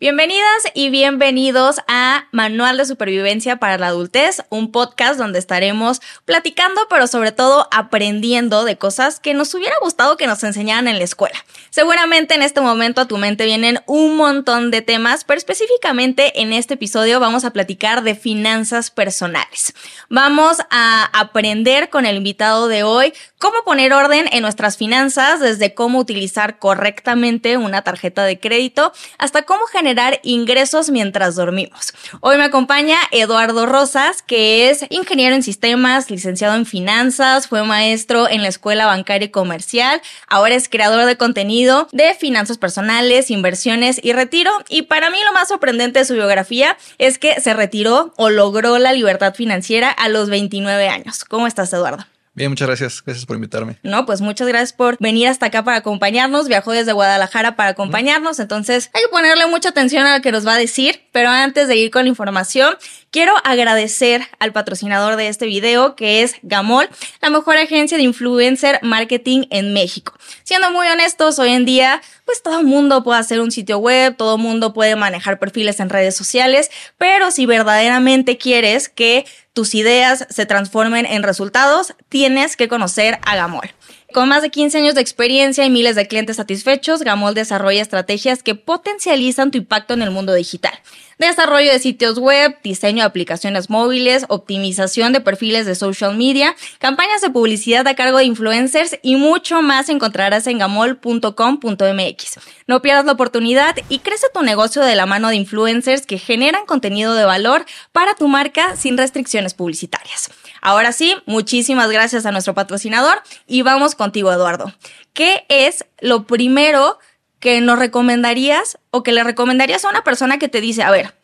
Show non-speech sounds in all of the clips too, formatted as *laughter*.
Bienvenidas y bienvenidos a Manual de Supervivencia para la Adultez, un podcast donde estaremos platicando, pero sobre todo aprendiendo de cosas que nos hubiera gustado que nos enseñaran en la escuela. Seguramente en este momento a tu mente vienen un montón de temas, pero específicamente en este episodio vamos a platicar de finanzas personales. Vamos a aprender con el invitado de hoy cómo poner orden en nuestras finanzas, desde cómo utilizar correctamente una tarjeta de crédito hasta cómo generar generar ingresos mientras dormimos. Hoy me acompaña Eduardo Rosas, que es ingeniero en sistemas, licenciado en finanzas, fue maestro en la Escuela Bancaria y Comercial, ahora es creador de contenido de finanzas personales, inversiones y retiro. Y para mí lo más sorprendente de su biografía es que se retiró o logró la libertad financiera a los 29 años. ¿Cómo estás, Eduardo? Bien, muchas gracias. Gracias por invitarme. No, pues muchas gracias por venir hasta acá para acompañarnos. Viajó desde Guadalajara para acompañarnos. Entonces hay que ponerle mucha atención a lo que nos va a decir. Pero antes de ir con la información, quiero agradecer al patrocinador de este video, que es Gamol, la mejor agencia de influencer marketing en México. Siendo muy honestos, hoy en día, pues todo mundo puede hacer un sitio web, todo mundo puede manejar perfiles en redes sociales, pero si verdaderamente quieres que tus ideas se transformen en resultados, tienes que conocer a Gamol. Con más de 15 años de experiencia y miles de clientes satisfechos, Gamol desarrolla estrategias que potencializan tu impacto en el mundo digital desarrollo de sitios web, diseño de aplicaciones móviles, optimización de perfiles de social media, campañas de publicidad a cargo de influencers y mucho más encontrarás en gamol.com.mx. No pierdas la oportunidad y crece tu negocio de la mano de influencers que generan contenido de valor para tu marca sin restricciones publicitarias. Ahora sí, muchísimas gracias a nuestro patrocinador y vamos contigo, Eduardo. ¿Qué es lo primero que nos recomendarías o que le recomendarías a una persona que te dice, a ver,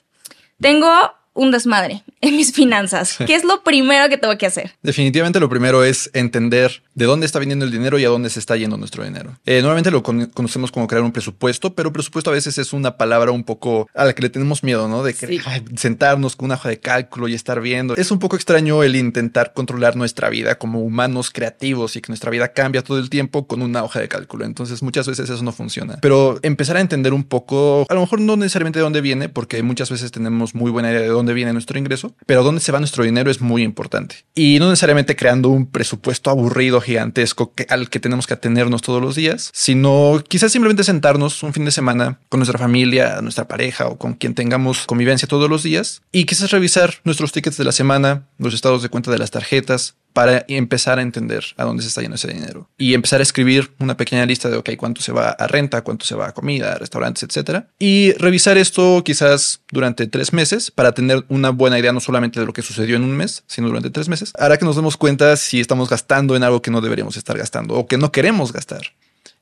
tengo un desmadre en mis finanzas. ¿Qué es lo primero que tengo que hacer? Definitivamente lo primero es entender de dónde está viniendo el dinero y a dónde se está yendo nuestro dinero. Eh, normalmente lo conocemos como crear un presupuesto, pero presupuesto a veces es una palabra un poco a la que le tenemos miedo, ¿no? De que sentarnos con una hoja de cálculo y estar viendo. Es un poco extraño el intentar controlar nuestra vida como humanos creativos y que nuestra vida cambia todo el tiempo con una hoja de cálculo. Entonces muchas veces eso no funciona. Pero empezar a entender un poco, a lo mejor no necesariamente de dónde viene, porque muchas veces tenemos muy buena idea de dónde viene nuestro ingreso, pero dónde se va nuestro dinero es muy importante. Y no necesariamente creando un presupuesto aburrido gigantesco al que tenemos que atenernos todos los días, sino quizás simplemente sentarnos un fin de semana con nuestra familia, nuestra pareja o con quien tengamos convivencia todos los días y quizás revisar nuestros tickets de la semana, los estados de cuenta de las tarjetas, para empezar a entender a dónde se está yendo ese dinero y empezar a escribir una pequeña lista de, ok, cuánto se va a renta, cuánto se va a comida, restaurantes, etcétera. Y revisar esto quizás durante tres meses para tener una buena idea no solamente de lo que sucedió en un mes, sino durante tres meses. Hará que nos demos cuenta si estamos gastando en algo que no deberíamos estar gastando o que no queremos gastar.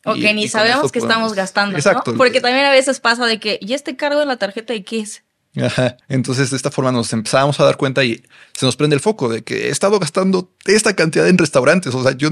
O que ni sabemos que estamos gastando. Exacto. Porque también a veces pasa de que, ¿y este cargo en la tarjeta de qué es? Ajá. Entonces, de esta forma nos empezamos a dar cuenta y se nos prende el foco de que he estado gastando esta cantidad en restaurantes. O sea, yo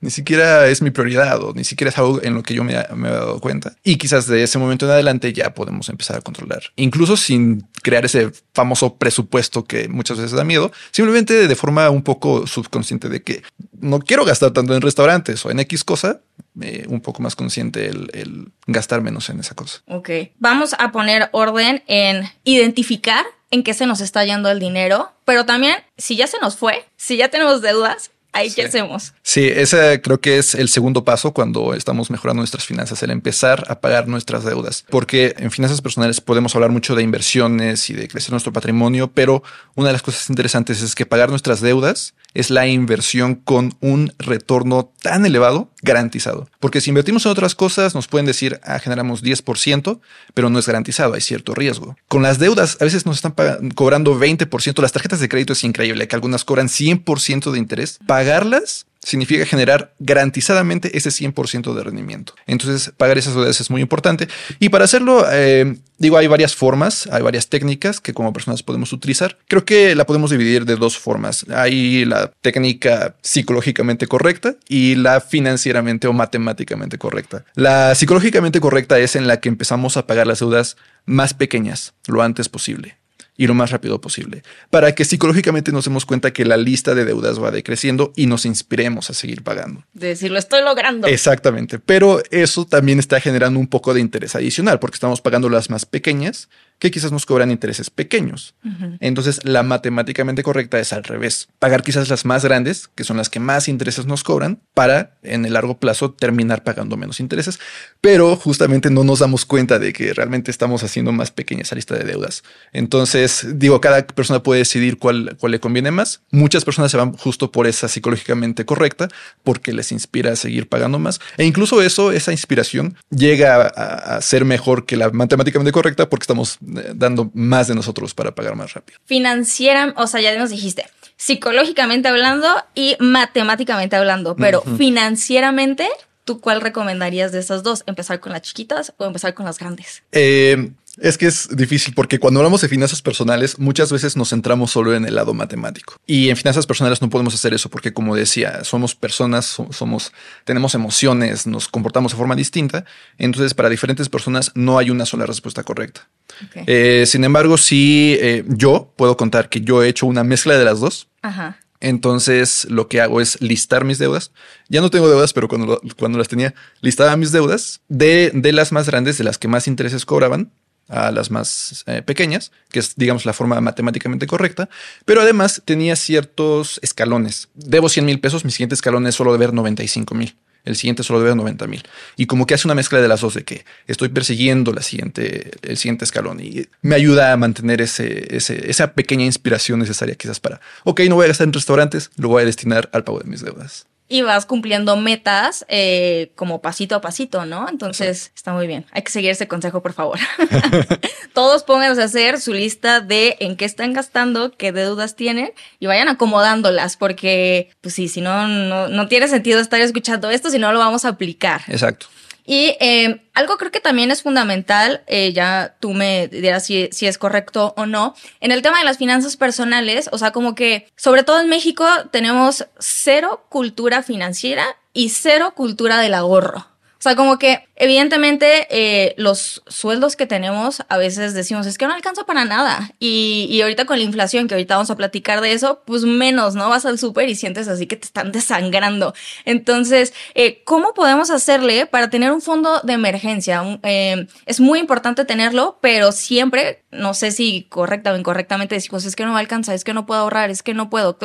ni siquiera es mi prioridad o ni siquiera es algo en lo que yo me, me he dado cuenta. Y quizás de ese momento en adelante ya podemos empezar a controlar, incluso sin crear ese famoso presupuesto que muchas veces da miedo, simplemente de forma un poco subconsciente de que no quiero gastar tanto en restaurantes o en X cosa, eh, un poco más consciente el, el, gastar menos en esa cosa. Ok, vamos a poner orden en identificar en qué se nos está yendo el dinero, pero también si ya se nos fue, si ya tenemos deudas, ¿Ahí qué hacemos? Sí, ese creo que es el segundo paso cuando estamos mejorando nuestras finanzas, el empezar a pagar nuestras deudas. Porque en finanzas personales podemos hablar mucho de inversiones y de crecer nuestro patrimonio, pero una de las cosas interesantes es que pagar nuestras deudas es la inversión con un retorno tan elevado garantizado. Porque si invertimos en otras cosas, nos pueden decir, ah, generamos 10%, pero no es garantizado, hay cierto riesgo. Con las deudas, a veces nos están cobrando 20%. Las tarjetas de crédito es increíble, que algunas cobran 100% de interés. Pagarlas significa generar garantizadamente ese 100% de rendimiento. Entonces, pagar esas deudas es muy importante. Y para hacerlo, eh, digo, hay varias formas, hay varias técnicas que como personas podemos utilizar. Creo que la podemos dividir de dos formas. Hay la técnica psicológicamente correcta y la financieramente o matemáticamente correcta. La psicológicamente correcta es en la que empezamos a pagar las deudas más pequeñas lo antes posible. Y lo más rápido posible, para que psicológicamente nos demos cuenta que la lista de deudas va decreciendo y nos inspiremos a seguir pagando. De decir, lo estoy logrando. Exactamente, pero eso también está generando un poco de interés adicional porque estamos pagando las más pequeñas que quizás nos cobran intereses pequeños. Entonces, la matemáticamente correcta es al revés. Pagar quizás las más grandes, que son las que más intereses nos cobran, para en el largo plazo terminar pagando menos intereses, pero justamente no nos damos cuenta de que realmente estamos haciendo más pequeña esa lista de deudas. Entonces, digo, cada persona puede decidir cuál, cuál le conviene más. Muchas personas se van justo por esa psicológicamente correcta, porque les inspira a seguir pagando más. E incluso eso, esa inspiración, llega a, a ser mejor que la matemáticamente correcta porque estamos dando más de nosotros para pagar más rápido. Financiera, o sea, ya nos dijiste, psicológicamente hablando y matemáticamente hablando, pero financieramente, ¿tú cuál recomendarías de esas dos? ¿Empezar con las chiquitas o empezar con las grandes? Eh, es que es difícil porque cuando hablamos de finanzas personales, muchas veces nos centramos solo en el lado matemático. Y en finanzas personales no podemos hacer eso porque, como decía, somos personas, somos, tenemos emociones, nos comportamos de forma distinta. Entonces, para diferentes personas no hay una sola respuesta correcta. Okay. Eh, sin embargo, sí, eh, yo puedo contar que yo he hecho una mezcla de las dos. Ajá. Entonces lo que hago es listar mis deudas. Ya no tengo deudas, pero cuando, cuando las tenía, listaba mis deudas de, de las más grandes, de las que más intereses cobraban a las más eh, pequeñas, que es, digamos, la forma matemáticamente correcta, pero además tenía ciertos escalones. Debo 100 mil pesos, mi siguiente escalón es solo deber 95 mil. El siguiente solo debe 90 mil. Y como que hace una mezcla de las dos, de que estoy persiguiendo la siguiente, el siguiente escalón y me ayuda a mantener ese, ese, esa pequeña inspiración necesaria quizás para, ok, no voy a gastar en restaurantes, lo voy a destinar al pago de mis deudas y vas cumpliendo metas eh, como pasito a pasito, ¿no? Entonces está muy bien. Hay que seguir ese consejo, por favor. *laughs* Todos pónganse a hacer su lista de en qué están gastando, qué deudas tienen y vayan acomodándolas, porque, pues sí, si no, no, no tiene sentido estar escuchando esto si no lo vamos a aplicar. Exacto. Y eh, algo creo que también es fundamental, eh, ya tú me dirás si, si, es correcto o no, en el tema de las finanzas personales, o sea, como que sobre todo en México tenemos cero cultura financiera y cero cultura del ahorro. O sea, como que evidentemente eh, los sueldos que tenemos a veces decimos es que no alcanza para nada. Y, y ahorita con la inflación, que ahorita vamos a platicar de eso, pues menos, ¿no? Vas al súper y sientes así que te están desangrando. Entonces, eh, ¿cómo podemos hacerle para tener un fondo de emergencia? Eh, es muy importante tenerlo, pero siempre, no sé si correcta o incorrectamente decimos es que no me alcanza, es que no puedo ahorrar, es que no puedo.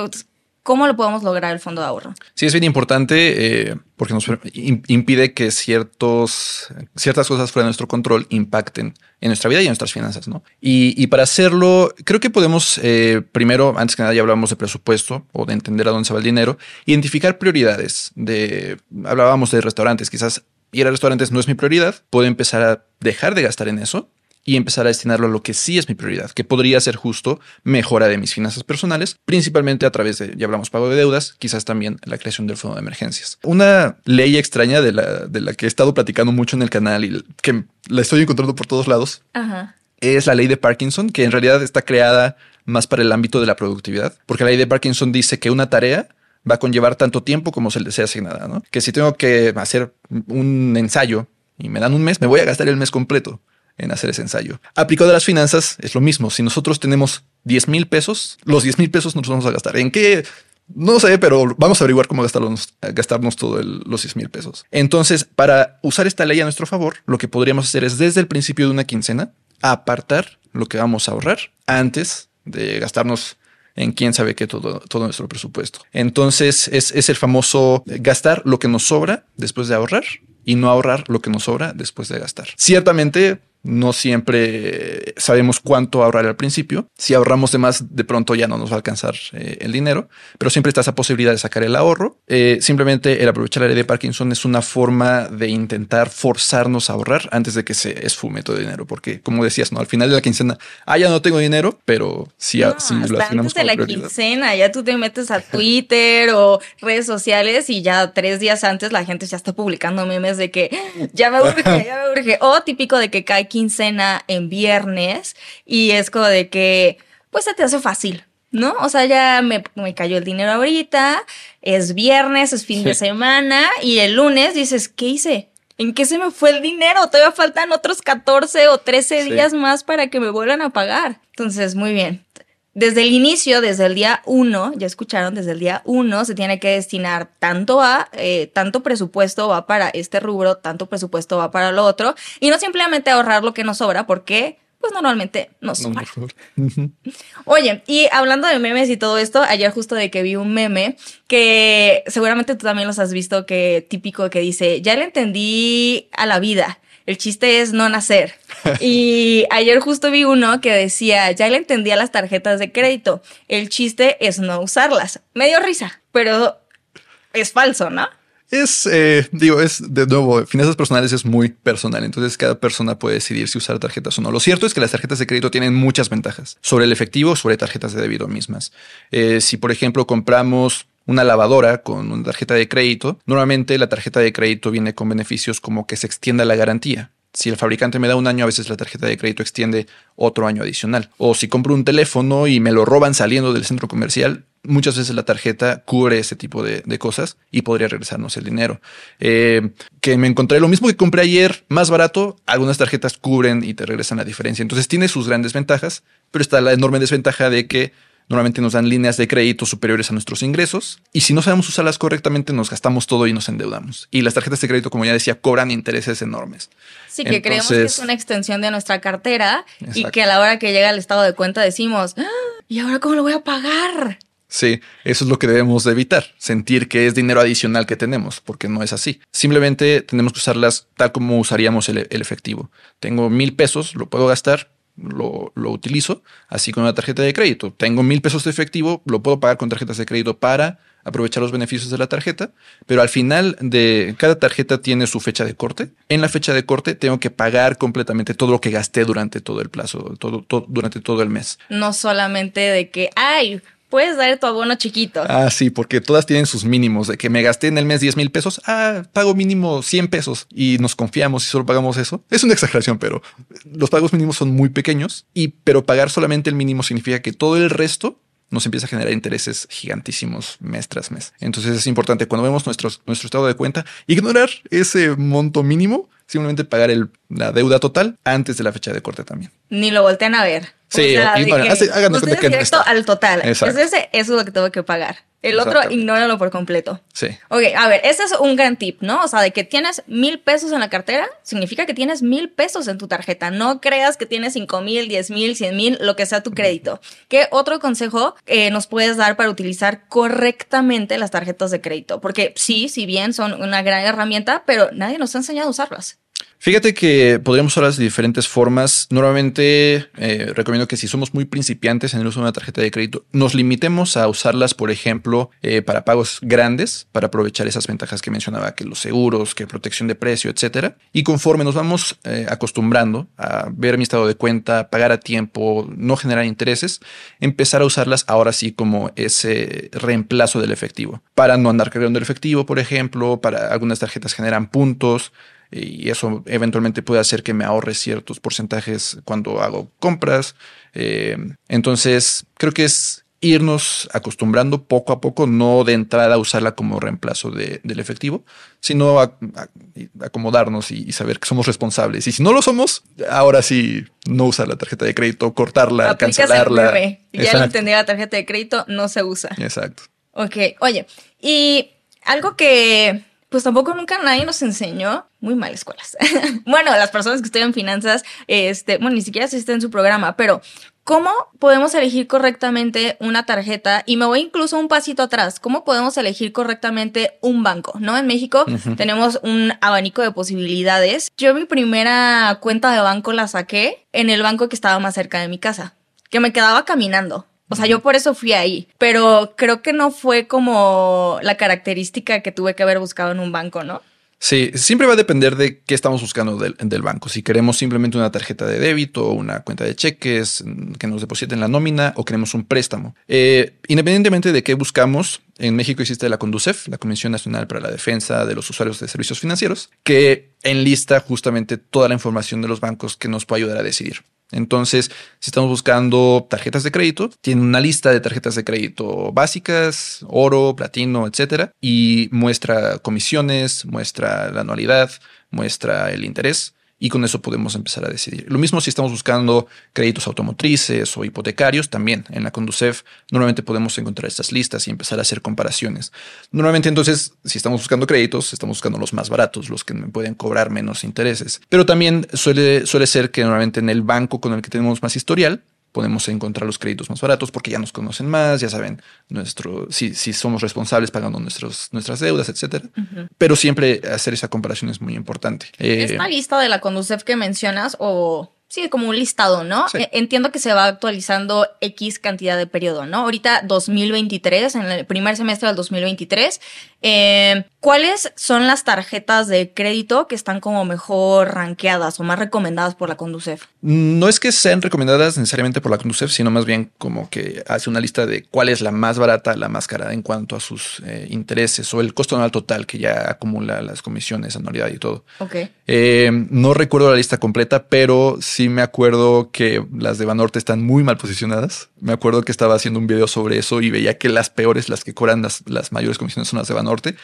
¿Cómo lo podemos lograr el fondo de ahorro? Sí, es bien importante eh, porque nos impide que ciertos, ciertas cosas fuera de nuestro control impacten en nuestra vida y en nuestras finanzas, ¿no? Y, para hacerlo, creo que podemos, eh, primero, antes que nada, ya hablábamos de presupuesto o de entender a dónde se va el dinero, identificar prioridades. De, hablábamos de restaurantes, quizás ir a restaurantes no es mi prioridad, puedo empezar a dejar de gastar en eso y empezar a destinarlo a lo que sí es mi prioridad, que podría ser justo mejora de mis finanzas personales, principalmente a través de, ya hablamos, pago de deudas, quizás también la creación del fondo de emergencias. Una ley extraña de la, de la que he estado platicando mucho en el canal y que la estoy encontrando por todos lados Ajá. es la ley de Parkinson, que en realidad está creada más para el ámbito de la productividad, porque la ley de Parkinson dice que una tarea va a conllevar tanto tiempo como se le sea asignada, ¿no? Que si tengo que hacer un ensayo y me dan un mes, me voy a gastar el mes completo en hacer ese ensayo. Aplicado a las finanzas es lo mismo. Si nosotros tenemos 10 mil pesos, los 10 mil pesos nos vamos a gastar. ¿En qué? No sé, pero vamos a averiguar cómo gastarnos, gastarnos todos los 10 mil pesos. Entonces, para usar esta ley a nuestro favor, lo que podríamos hacer es desde el principio de una quincena apartar lo que vamos a ahorrar antes de gastarnos en quién sabe qué todo, todo nuestro presupuesto. Entonces es, es el famoso gastar lo que nos sobra después de ahorrar y no ahorrar lo que nos sobra después de gastar. Ciertamente no siempre sabemos cuánto ahorrar al principio. Si ahorramos de más, de pronto ya no nos va a alcanzar eh, el dinero, pero siempre está esa posibilidad de sacar el ahorro. Eh, simplemente el aprovechar la ley de Parkinson es una forma de intentar forzarnos a ahorrar antes de que se esfume todo el dinero, porque como decías, no al final de la quincena, ah, ya no tengo dinero, pero si, no, si lo antes de la prioridad. quincena, ya tú te metes a Twitter o redes sociales y ya tres días antes la gente ya está publicando memes de que ya me urge, ya me urge, o típico de que cae quincena en viernes y es como de que, pues se te hace fácil, ¿no? O sea, ya me, me cayó el dinero ahorita, es viernes, es fin sí. de semana y el lunes dices, ¿qué hice? ¿En qué se me fue el dinero? Todavía faltan otros 14 o 13 días más para que me vuelvan a pagar. Entonces, muy bien. Desde el inicio, desde el día uno, ya escucharon, desde el día uno se tiene que destinar tanto a, eh, tanto presupuesto va para este rubro, tanto presupuesto va para lo otro, y no simplemente ahorrar lo que nos sobra, porque pues normalmente no sobra. Oye, y hablando de memes y todo esto, ayer justo de que vi un meme que seguramente tú también los has visto, que típico que dice, ya le entendí a la vida el chiste es no nacer. *laughs* Y ayer justo vi uno que decía, ya le entendía las tarjetas de crédito, el chiste es no usarlas. Me dio risa, pero es falso, ¿no? Es, eh, digo, es de nuevo, finanzas personales es muy personal, entonces cada persona puede decidir si usar tarjetas o no. Lo cierto es que las tarjetas de crédito tienen muchas ventajas sobre el efectivo, sobre tarjetas de débito mismas. Eh, si, por ejemplo, compramos una lavadora con una tarjeta de crédito, normalmente la tarjeta de crédito viene con beneficios como que se extienda la garantía. Si el fabricante me da un año, a veces la tarjeta de crédito extiende otro año adicional. O si compro un teléfono y me lo roban saliendo del centro comercial, muchas veces la tarjeta cubre ese tipo de, cosas y podría regresarnos el dinero. Eh, que me encontré lo mismo que compré ayer, más barato, algunas tarjetas cubren y te regresan la diferencia. Entonces tiene sus grandes ventajas, pero está la enorme desventaja de que Normalmente nos dan líneas de crédito superiores a nuestros ingresos y si no sabemos usarlas correctamente nos gastamos todo y nos endeudamos. Y las tarjetas de crédito, como ya decía, cobran intereses enormes. Sí, que creemos que es una extensión de nuestra cartera y que a la hora que llega el estado de cuenta decimos, ah, ¿y ahora cómo lo voy a pagar? Sí, eso es lo que debemos de evitar, sentir que es dinero adicional que tenemos, porque no es así. Simplemente tenemos que usarlas tal como usaríamos el, el efectivo. Tengo mil pesos, lo puedo gastar, lo, utilizo, así con una tarjeta de crédito. Tengo mil pesos de efectivo, lo puedo pagar con tarjetas de crédito para aprovechar los beneficios de la tarjeta, pero al final de cada tarjeta tiene su fecha de corte. En la fecha de corte tengo que pagar completamente todo lo que gasté durante todo el plazo, todo, durante todo el mes. No solamente de que, ay, puedes dar tu abono chiquito. Ah, sí, porque todas tienen sus mínimos. De que me gasté en el mes 10 mil pesos, ah, pago mínimo 100 pesos y nos confiamos y solo pagamos eso. Es una exageración, pero los pagos mínimos son muy pequeños y, pero pagar solamente el mínimo significa que todo el resto nos empieza a generar intereses gigantísimos mes tras mes. Entonces es importante cuando vemos nuestro, nuestro estado de cuenta, ignorar ese monto mínimo, simplemente pagar el, la deuda total antes de la fecha de corte también. Ni lo voltean a ver. Sí, o directo al total. Exacto. ese, eso es lo que tengo que pagar. El otro, ignóralo por completo. Sí. Ok, a ver, ese es un gran tip, ¿no? O sea, de que tienes mil pesos en la cartera, significa que tienes mil pesos en tu tarjeta. No creas que tienes cinco mil, diez mil, cien mil, lo que sea tu crédito. ¿Qué otro consejo eh, nos puedes dar para utilizar correctamente las tarjetas de crédito? Porque sí, si bien son una gran herramienta, pero nadie nos ha enseñado a usarlas. Fíjate que podríamos usarlas de diferentes formas. Normalmente eh, recomiendo que si somos muy principiantes en el uso de una tarjeta de crédito, nos limitemos a usarlas, por ejemplo, eh, para pagos grandes, para aprovechar esas ventajas que mencionaba, que los seguros, que protección de precio, etcétera. Y conforme nos vamos eh, acostumbrando a ver mi estado de cuenta, pagar a tiempo, no generar intereses, empezar a usarlas ahora sí como ese reemplazo del efectivo. Para no andar cargando el efectivo, por ejemplo, para algunas tarjetas generan puntos y eso eventualmente puede hacer que me ahorre ciertos porcentajes cuando hago compras. Eh, entonces, creo que es irnos acostumbrando poco a poco, no de entrada a usarla como reemplazo del efectivo, sino a, acomodarnos y, saber que somos responsables. Y si no lo somos, ahora sí, no usar la tarjeta de crédito, cortarla, cancelarla. Ya lo entendí, la tarjeta de crédito no se usa. Exacto. Ok, oye, y algo que pues tampoco nunca nadie nos enseñó, muy mal escuelas. *laughs* bueno, las personas que estudian finanzas, este, bueno, ni siquiera existe en su programa, pero ¿cómo podemos elegir correctamente una tarjeta? Y me voy incluso un pasito atrás, ¿cómo podemos elegir correctamente un banco? ¿No? En México tenemos un abanico de posibilidades. Yo mi primera cuenta de banco la saqué en el banco que estaba más cerca de mi casa, que me quedaba caminando. O sea, yo por eso fui ahí, pero creo que no fue como la característica que tuve que haber buscado en un banco, ¿no? Sí, siempre va a depender de qué estamos buscando del, banco. Si queremos simplemente una tarjeta de débito una cuenta de cheques que nos depositen la nómina o queremos un préstamo. Eh, independientemente de qué buscamos, en México existe la CONDUCEF, la Comisión Nacional para la Defensa de los Usuarios de Servicios Financieros, que enlista justamente toda la información de los bancos que nos puede ayudar a decidir. Entonces, si estamos buscando tarjetas de crédito, tiene una lista de tarjetas de crédito básicas, oro, platino, etcétera, y muestra comisiones, muestra la anualidad, muestra el interés y con eso podemos empezar a decidir. Lo mismo si estamos buscando créditos automotrices o hipotecarios, también en la Conducef normalmente podemos encontrar estas listas y empezar a hacer comparaciones. Normalmente entonces, si estamos buscando créditos, estamos buscando los más baratos, los que pueden cobrar menos intereses. Pero también suele, suele ser que normalmente en el banco con el que tenemos más historial, podemos encontrar los créditos más baratos porque ya nos conocen más, ya saben nuestro, si, si somos responsables pagando nuestros, nuestras deudas, etcétera. Pero siempre hacer esa comparación es muy importante. Eh, Esta lista de la Conducef que mencionas o Sí, como un listado, ¿no? E, entiendo que se va actualizando X cantidad de periodo, ¿no? Ahorita 2023, en el primer semestre del 2023, eh, ¿cuáles son las tarjetas de crédito que están como mejor rankeadas o más recomendadas por la Conducef? No es que sean recomendadas necesariamente por la Conducef, sino más bien como que hace una lista de cuál es la más barata, la más cara en cuanto a sus eh, intereses o el costo anual total que ya acumula las comisiones, anualidad y todo. Ok. Eh, no recuerdo la lista completa, pero sí me acuerdo que las de Banorte están muy mal posicionadas. Me acuerdo que estaba haciendo un video sobre eso y veía que las peores, las que cobran las, las mayores comisiones son las de Banorte.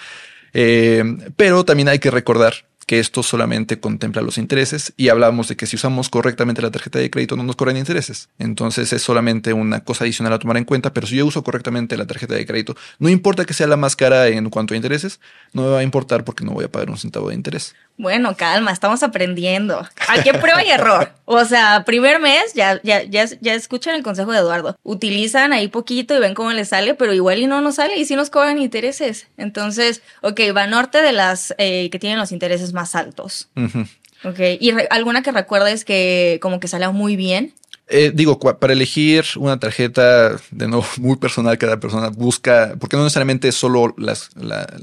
Eh, pero también hay que recordar que esto solamente contempla los intereses y hablamos de que si usamos correctamente la tarjeta de crédito no nos cobran intereses. Entonces es solamente una cosa adicional a tomar en cuenta, pero si yo uso correctamente la tarjeta de crédito, no importa que sea la más cara en cuanto a intereses, no me va a importar porque no voy a pagar un centavo de interés. Bueno, calma, estamos aprendiendo. Aquí prueba y error. O sea, primer mes, ya, ya, ya, ya escuchan el consejo de Eduardo. Utilizan ahí poquito y ven cómo les sale, pero igual y no nos sale y sí nos cobran intereses. Entonces, ok, va norte de las eh, que tienen los intereses más altos. Ok, ¿y alguna que recuerdes que como que salió muy bien? Eh, digo, para elegir una tarjeta, de nuevo, *laughs* muy personal, cada persona busca, porque no necesariamente es solo las,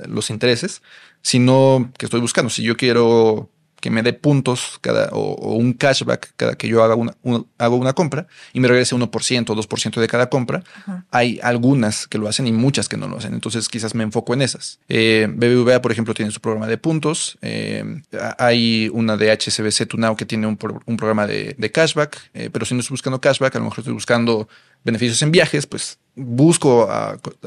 los intereses, sino que estoy buscando. Si yo quiero que me dé puntos cada, o, un cashback cada que yo haga una, hago una compra y me regrese 1% o 2% de cada compra, hay algunas que lo hacen y muchas que no lo hacen. Entonces quizás me enfoco en esas. Eh, BBVA, por ejemplo, tiene su programa de puntos. Eh, hay una de HSBC Tunao que tiene un, programa de, cashback, eh, pero si no estoy buscando cashback, a lo mejor estoy buscando beneficios en viajes, pues busco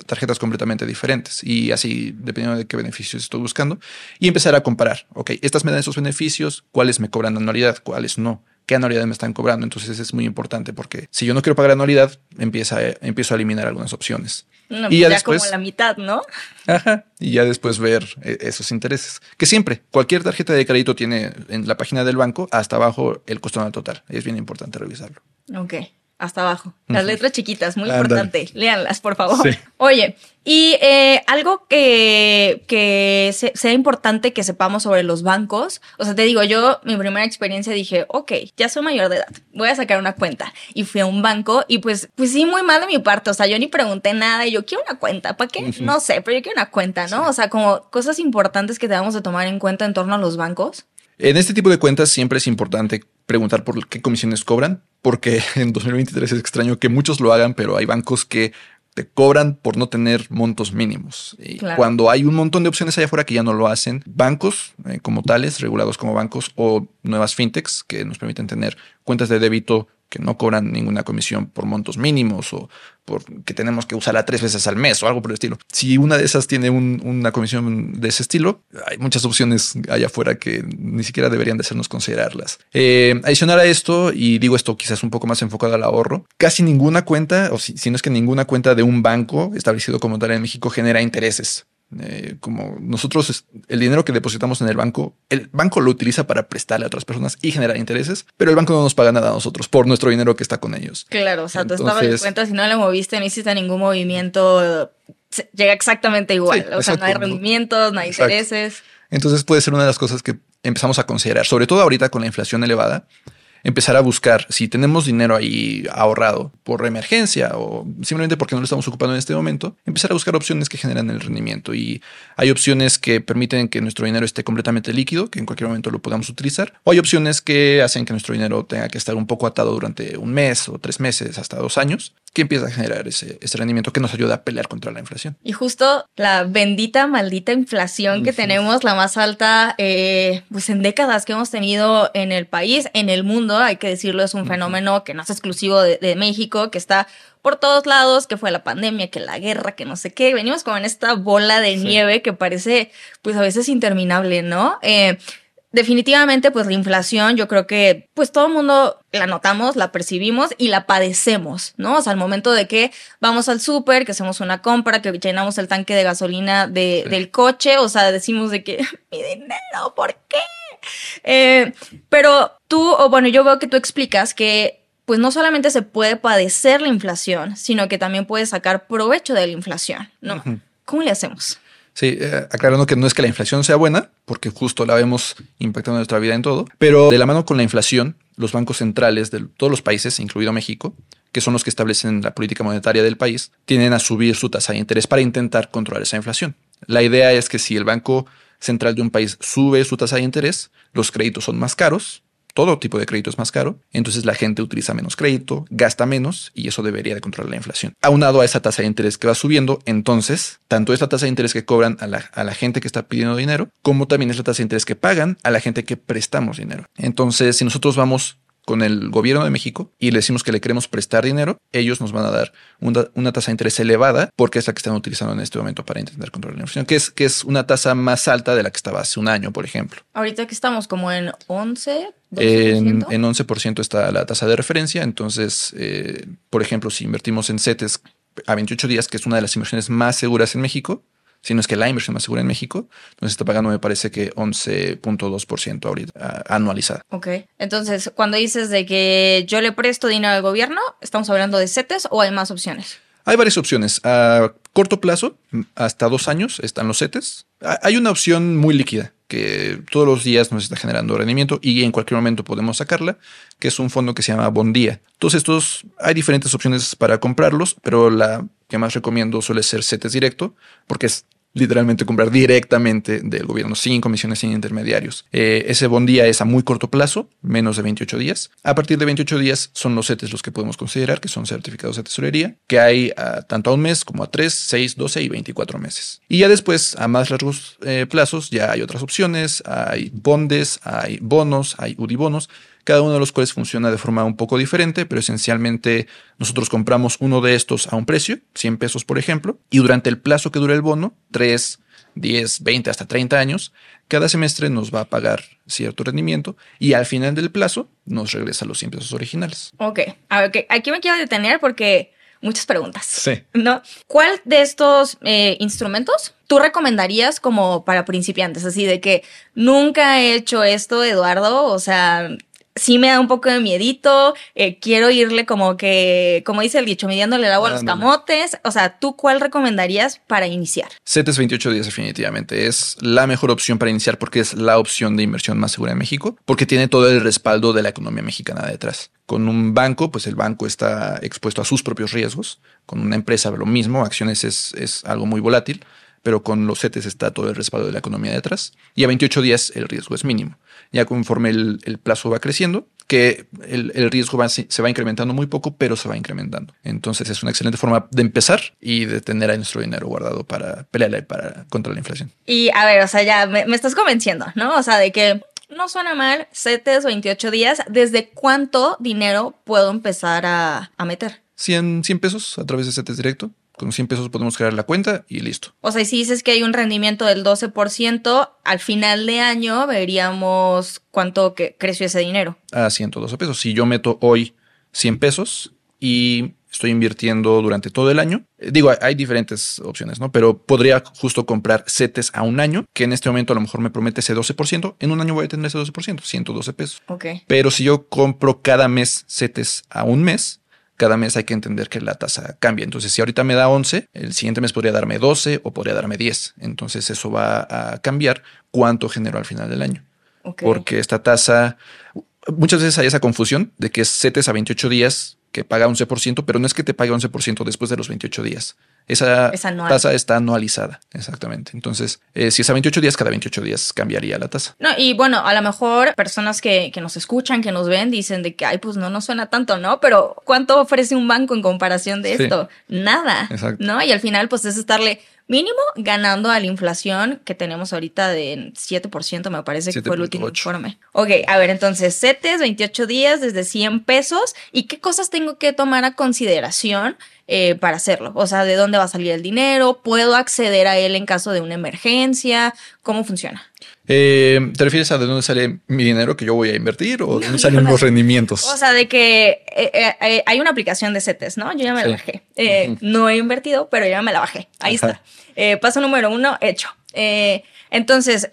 tarjetas completamente diferentes y así, dependiendo de qué beneficios estoy buscando, y empezar a comparar, ok, estas me dan esos beneficios, cuáles me cobran anualidad, cuáles no, qué anualidad me están cobrando. Entonces es muy importante porque si yo no quiero pagar anualidad, empieza, empiezo a eliminar algunas opciones. y pues ya, después, como la mitad, ¿no? Ajá. Y ya después ver eh, esos intereses. Que siempre, cualquier tarjeta de crédito tiene en la página del banco hasta abajo el costo anual total. Es bien importante revisarlo. Ok hasta abajo. Las letras chiquitas, muy importante. Léanlas, por favor. Oye, y eh, algo que, que sea importante que sepamos sobre los bancos. O sea, te digo, yo, mi primera experiencia dije, ok, ya soy mayor de edad, voy a sacar una cuenta. Y fui a un banco y pues, pues sí, muy mal de mi parte. O sea, yo ni pregunté nada y yo quiero una cuenta. ¿Para qué? No sé, pero yo quiero una cuenta, ¿no? O sea, como cosas importantes que debemos de tomar en cuenta en torno a los bancos. En este tipo de cuentas siempre es importante preguntar por qué comisiones cobran, porque *laughs* en 2023 es extraño que muchos lo hagan, pero hay bancos que te cobran por no tener montos mínimos. Y cuando hay un montón de opciones allá afuera que ya no lo hacen, bancos eh, como tales, regulados como bancos o nuevas fintechs que nos permiten tener cuentas de débito que no cobran ninguna comisión por montos mínimos o por que tenemos que usarla tres veces al mes o algo por el estilo. Si una de esas tiene una comisión de ese estilo, hay muchas opciones allá afuera que ni siquiera deberían de hacernos considerarlas. Eh, adicional a esto, y digo esto quizás un poco más enfocado al ahorro, casi ninguna cuenta, o si, si no es que ninguna cuenta de un banco establecido como tal en México genera intereses. Eh, como nosotros, el dinero que depositamos en el banco, el banco lo utiliza para prestarle a otras personas y generar intereses, pero el banco no nos paga nada a nosotros por nuestro dinero que está con ellos. Claro, o sea, tú estabas en cuenta, si no le moviste, no hiciste ningún movimiento, llega exactamente igual. o sea, no hay rendimientos, no hay intereses. Entonces puede ser una de las cosas que empezamos a considerar, sobre todo ahorita con la inflación elevada empezar a buscar si tenemos dinero ahí ahorrado por emergencia o simplemente porque no lo estamos ocupando en este momento, empezar a buscar opciones que generan el rendimiento. Y hay opciones que permiten que nuestro dinero esté completamente líquido, que en cualquier momento lo podamos utilizar, o hay opciones que hacen que nuestro dinero tenga que estar un poco atado durante un mes o tres meses, hasta dos años, que empieza a generar ese, rendimiento que nos ayuda a pelear contra la inflación. Y justo la bendita, maldita inflación que tenemos, la más alta eh, pues en décadas que hemos tenido en el país, en el mundo, hay que decirlo, es un fenómeno que no es exclusivo de, México, que está por todos lados, que fue la pandemia, que la guerra, que no sé qué. Venimos como en esta bola de nieve que parece, pues a veces interminable, ¿no? Eh, definitivamente, pues la inflación, yo creo que pues todo el mundo la notamos, la percibimos y la padecemos, ¿no? O sea, al momento de que vamos al súper, que hacemos una compra, que llenamos el tanque de gasolina de, del coche, o sea, decimos de que *laughs* mi dinero, ¿por qué? Eh, pero tú, o bueno, yo veo que tú explicas que pues no solamente se puede padecer la inflación, sino que también puedes sacar provecho de la inflación, ¿no? ¿Cómo le hacemos? Sí, eh, aclarando que no es que la inflación sea buena, porque justo la vemos impactando nuestra vida en todo, pero de la mano con la inflación, los bancos centrales de todos los países, incluido México, que son los que establecen la política monetaria del país, tienen a subir su tasa de interés para intentar controlar esa inflación. La idea es que si el Banco Central de un país sube su tasa de interés, los créditos son más caros, todo tipo de crédito es más caro, entonces la gente utiliza menos crédito, gasta menos y eso debería de controlar la inflación. Aunado a esa tasa de interés que va subiendo, entonces, tanto esta tasa de interés que cobran a la, a la gente que está pidiendo dinero, como también es la tasa de interés que pagan a la gente que prestamos dinero. Entonces, si nosotros vamos con el gobierno de México y le decimos que le queremos prestar dinero, ellos nos van a dar una, tasa de interés elevada porque es la que están utilizando en este momento para intentar controlar la inflación, que es, que es una tasa más alta de la que estaba hace un año, por ejemplo. Ahorita que estamos como en 11. En, en 11% está la tasa de referencia, entonces, eh, por ejemplo, si invertimos en CETES a 28 días, que es una de las inversiones más seguras en México, si no es que la inversión más segura en México, nos está pagando, me parece que 11.2% ahorita anualizada. Ok. Entonces, cuando dices de que yo le presto dinero al gobierno, ¿estamos hablando de CETES o hay más opciones? Hay varias opciones. A corto plazo, hasta dos años, están los CETES. Hay una opción muy líquida que todos los días nos está generando rendimiento y en cualquier momento podemos sacarla, que es un fondo que se llama Bondía. Todos estos, hay diferentes opciones para comprarlos, pero la que más recomiendo suele ser CETES directo, porque es literalmente comprar directamente del gobierno, sin comisiones, sin intermediarios. Eh, ese bondía es a muy corto plazo, menos de 28 días. A partir de 28 días son los CETES los que podemos considerar, que son certificados de tesorería, que hay tanto a un mes como a 3, 6, 12 y 24 meses. Y ya después, a más largos eh, plazos, ya hay otras opciones, hay bondes, hay bonos, hay UDI-bonos, cada uno de los cuales funciona de forma un poco diferente, pero esencialmente nosotros compramos uno de estos a un precio, 100 pesos por ejemplo, y durante el plazo que dura el bono, 3, 10, 20, hasta 30 años, cada semestre nos va a pagar cierto rendimiento y al final del plazo nos regresa los 100 pesos originales. Ok, a ver, aquí me quiero detener porque muchas preguntas. Sí. ¿No? ¿Cuál de estos eh, instrumentos tú recomendarías como para principiantes? Así de que nunca he hecho esto, Eduardo, o sea, sí me da un poco de miedito, eh, quiero irle como que, como dice el dicho, midiéndole el agua a los camotes. O sea, ¿tú cuál recomendarías para iniciar? CETES 28 días definitivamente es la mejor opción para iniciar porque es la opción de inversión más segura en México, porque tiene todo el respaldo de la economía mexicana detrás. Con un banco, pues el banco está expuesto a sus propios riesgos. Con una empresa lo mismo, acciones es, es algo muy volátil pero con los CETES está todo el respaldo de la economía detrás. Y a 28 días el riesgo es mínimo. Ya conforme el, plazo va creciendo, que el, riesgo se va incrementando muy poco, pero se va incrementando. Entonces es una excelente forma de empezar y de tener a nuestro dinero guardado para pelear para, contra la inflación. Y a ver, o sea, ya me, estás convenciendo, ¿no? O sea, de que no suena mal, CETES 28 días, ¿desde cuánto dinero puedo empezar a, a meter? 100, 100 pesos a través de CETES directo con 100 pesos podemos crear la cuenta y listo. O sea, si dices que hay un rendimiento del 12%, al final de año veríamos cuánto que creció ese dinero. A 112 pesos. Si yo meto hoy 100 pesos y estoy invirtiendo durante todo el año. Eh, digo, hay diferentes opciones, ¿no? Pero podría justo comprar CETES a un año, que en este momento a lo mejor me promete ese 12%. En un año voy a tener ese 12%, 112 pesos. Ok. Pero si yo compro cada mes CETES a un mes, cada mes hay que entender que la tasa cambia. Entonces, si ahorita me da 11, el siguiente mes podría darme 12 o podría darme 10. Entonces, eso va a cambiar cuánto genero al final del año. Porque esta tasa, muchas veces hay esa confusión de que es CETES a 28 días que paga 11%, pero no es que te pague 11% después de los 28 días. Esa tasa está anualizada, exactamente. Entonces, eh, si es a 28 días, cada 28 días cambiaría la tasa. No, y bueno, a lo mejor personas que, que nos escuchan, que nos ven, dicen de que, ay, pues no, no suena tanto, ¿no? Pero ¿cuánto ofrece un banco en comparación de esto? Nada, Exacto. ¿no? Y al final, pues es estarle mínimo ganando a la inflación que tenemos ahorita de 7%, me parece que fue el último informe. Ok, a ver, entonces, CETES, 28 días desde 100 pesos. ¿Y qué cosas tengo que tomar a consideración eh, para hacerlo? O sea, ¿de dónde va a salir el dinero? ¿Puedo acceder a él en caso de una emergencia? ¿Cómo funciona? Eh, ¿Te refieres a de dónde sale mi dinero que yo voy a invertir o de dónde salen los rendimientos? O sea, de que eh, eh, hay una aplicación de CETES, ¿no? Yo ya me la bajé. No he invertido, pero ya me la bajé. Ahí está. paso número uno, hecho. entonces,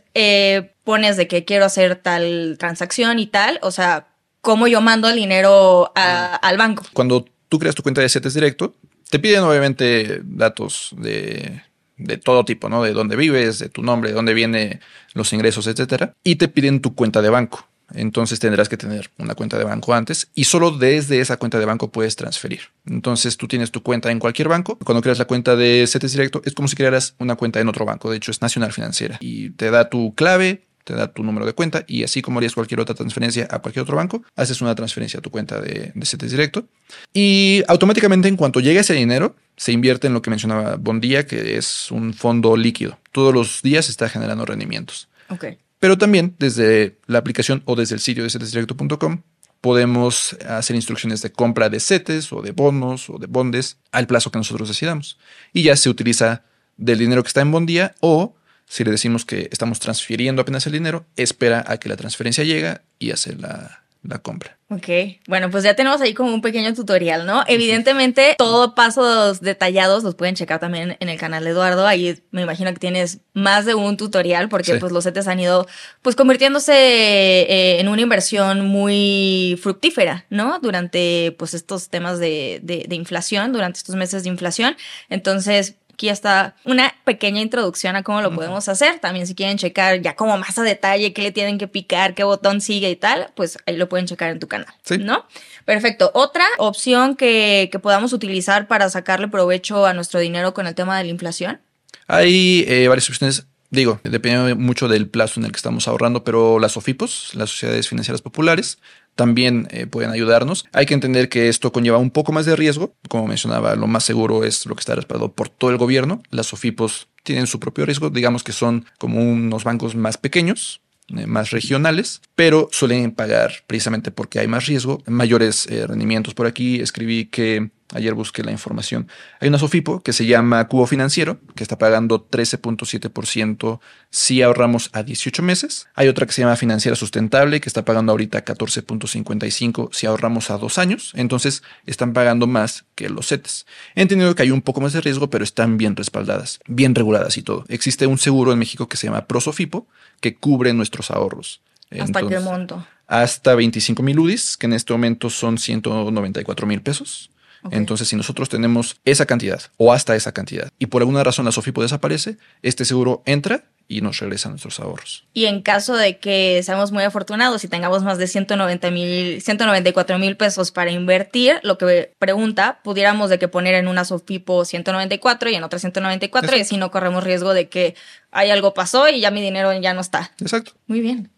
pones de que quiero hacer tal transacción y tal. O sea, ¿cómo yo mando el dinero al banco? Cuando tú creas tu cuenta de CETES directo, te piden obviamente datos de de todo tipo, ¿no? De dónde vives, de tu nombre, de dónde vienen los ingresos, etcétera. Y te piden tu cuenta de banco. Entonces tendrás que tener una cuenta de banco antes y solo desde esa cuenta de banco puedes transferir. Entonces tú tienes tu cuenta en cualquier banco. Cuando creas la cuenta de CETES Directo es como si crearas una cuenta en otro banco. De hecho es Nacional Financiera y te da tu clave, te da tu número de cuenta y así como harías cualquier otra transferencia a cualquier otro banco, haces una transferencia a tu cuenta de, de CETES Directo y automáticamente en cuanto llegue ese dinero, se invierte en lo que mencionaba Bondía, que es un fondo líquido. Todos los días está generando rendimientos. Okay. Pero también desde la aplicación o desde el sitio de cetesdirecto.com podemos hacer instrucciones de compra de CETES o de bonos o de bondes al plazo que nosotros decidamos. Y ya se utiliza del dinero que está en Bondía o si le decimos que estamos transfiriendo apenas el dinero, espera a que la transferencia llegue y hace la, la compra. Ok, bueno, pues ya tenemos ahí como un pequeño tutorial, ¿no? Evidentemente, todo pasos detallados los pueden checar también en el canal de Eduardo. Ahí me imagino que tienes más de un tutorial porque pues los CETES han ido pues convirtiéndose eh, en una inversión muy fructífera, ¿no? Durante pues estos temas de, de, de inflación, durante estos meses de inflación. Entonces, aquí está una pequeña introducción a cómo lo podemos hacer. También si quieren checar ya como más a detalle qué le tienen que picar, qué botón sigue y tal, pues ahí lo pueden checar en tu canal, ¿no? Perfecto. Otra opción que, que, podamos utilizar para sacarle provecho a nuestro dinero con el tema de la inflación. Hay eh, varias opciones. Digo, depende mucho del plazo en el que estamos ahorrando, pero las OFIPOS, las sociedades financieras populares, también eh, pueden ayudarnos. Hay que entender que esto conlleva un poco más de riesgo. Como mencionaba, lo más seguro es lo que está respaldado por todo el gobierno. Las OFIPOS tienen su propio riesgo, digamos que son como unos bancos más pequeños, eh, más regionales, pero suelen pagar precisamente porque hay más riesgo, mayores eh, rendimientos. Por aquí escribí que Ayer busqué la información. Hay una Sofipo que se llama Cubo Financiero, que está pagando 13.7% si ahorramos a 18 meses. Hay otra que se llama Financiera Sustentable, que está pagando ahorita 14.55 si ahorramos a dos años. Entonces están pagando más que los CETES. He entendido que hay un poco más de riesgo, pero están bien respaldadas, bien reguladas y todo. Existe un seguro en México que se llama Prosofipo, que cubre nuestros ahorros. ¿Hasta qué monto? Hasta 25 mil UDIs, que en este momento son 194 mil pesos. Entonces, si nosotros tenemos esa cantidad o hasta esa cantidad y por alguna razón la Sofipo desaparece, este seguro entra y nos regresa nuestros ahorros. Y en caso de que seamos muy afortunados y tengamos más de 190 mil, 194 mil pesos para invertir, lo que pregunta, pudiéramos de que poner en una Sofipo 194 y en otra 194 y así no corremos riesgo de que hay algo pasó y ya mi dinero ya no está. Exacto. Muy bien.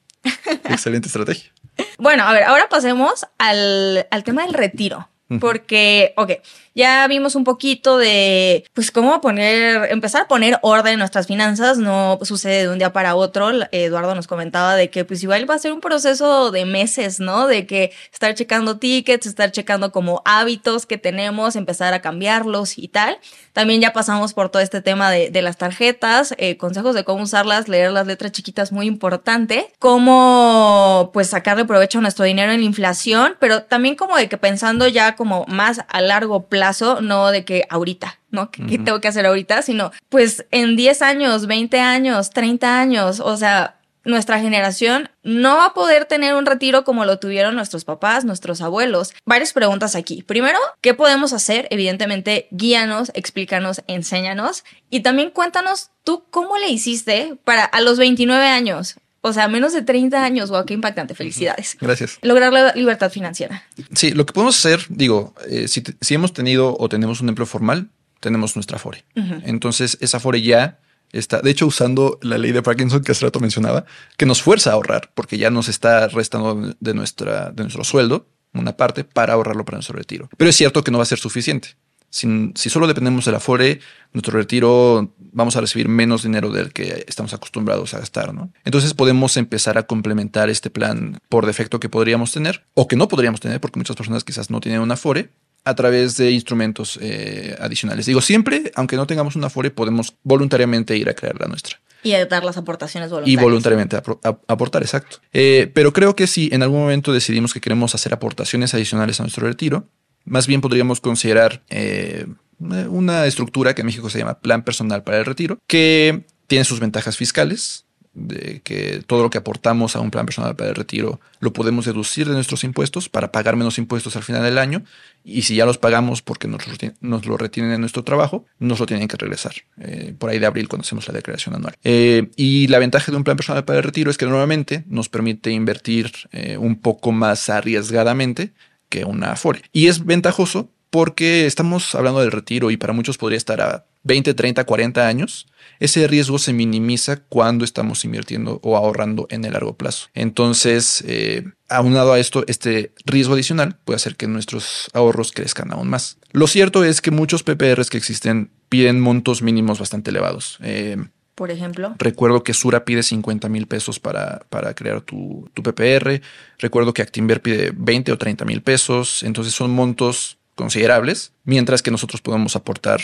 Excelente estrategia. *laughs* Bueno, a ver, ahora pasemos al, al tema del retiro. Porque, ok, ya vimos un poquito de, pues, cómo poner, empezar a poner orden en nuestras finanzas. No sucede de un día para otro. Eduardo nos comentaba de que, pues, igual va a ser un proceso de meses, ¿no? De que estar checando tickets, estar checando como hábitos que tenemos, empezar a cambiarlos y tal. También ya pasamos por todo este tema de, las tarjetas, eh, consejos de cómo usarlas, leer las letras chiquitas, muy importante. Cómo, pues, sacarle provecho a nuestro dinero en la inflación, pero también como de que pensando ya como más a largo plazo no de que ahorita, ¿no? ¿Qué, tengo que hacer ahorita? Sino, pues en 10 años, 20 años, 30 años, o sea, nuestra generación no va a poder tener un retiro como lo tuvieron nuestros papás, nuestros abuelos. Varias preguntas aquí. Primero, ¿qué podemos hacer? Evidentemente, guíanos, explícanos, enséñanos y también cuéntanos tú cómo le hiciste para a los 29 años. O sea, menos de 30 años. Wow, qué impactante. Felicidades. Gracias. Lograr la libertad financiera. Sí, lo que podemos hacer, digo, eh, si, hemos tenido o tenemos un empleo formal, tenemos nuestra FORE. Entonces, esa FORE ya está, de hecho, usando la ley de Parkinson que hace rato mencionaba, que nos fuerza a ahorrar, porque ya nos está restando de, nuestra, de nuestro sueldo una parte para ahorrarlo para nuestro retiro. Pero es cierto que no va a ser suficiente si solo dependemos del Afore, nuestro retiro vamos a recibir menos dinero del que estamos acostumbrados a gastar, ¿no? Entonces podemos empezar a complementar este plan por defecto que podríamos tener o que no podríamos tener porque muchas personas quizás no tienen un Afore a través de instrumentos eh, adicionales. Digo, siempre, aunque no tengamos un Afore, podemos voluntariamente ir a crear la nuestra. Y dar las aportaciones voluntarias. Y voluntariamente aportar, exacto. Eh, pero creo que si en algún momento decidimos que queremos hacer aportaciones adicionales a nuestro retiro, más bien podríamos considerar eh, una estructura que en México se llama Plan Personal para el Retiro, que tiene sus ventajas fiscales, de que todo lo que aportamos a un plan personal para el retiro lo podemos deducir de nuestros impuestos para pagar menos impuestos al final del año y si ya los pagamos porque nos, nos lo retienen en nuestro trabajo, nos lo tienen que regresar eh, por ahí de abril cuando hacemos la declaración anual. Eh, y la ventaja de un plan personal para el retiro es que normalmente nos permite invertir un poco más arriesgadamente que una Afore. Y es ventajoso porque estamos hablando del retiro y para muchos podría estar a 20, 30, 40 años ese riesgo se minimiza cuando estamos invirtiendo o ahorrando en el largo plazo. Entonces, eh, aunado a esto, este riesgo adicional puede hacer que nuestros ahorros crezcan aún más. Lo cierto es que muchos PPRs que existen piden montos mínimos bastante elevados. Eh, por ejemplo. Recuerdo que Sura pide 50 mil pesos para, para crear tu, tu, PPR. Recuerdo que Actinver pide 20 o 30 mil pesos. Entonces son montos considerables, mientras que nosotros podemos aportar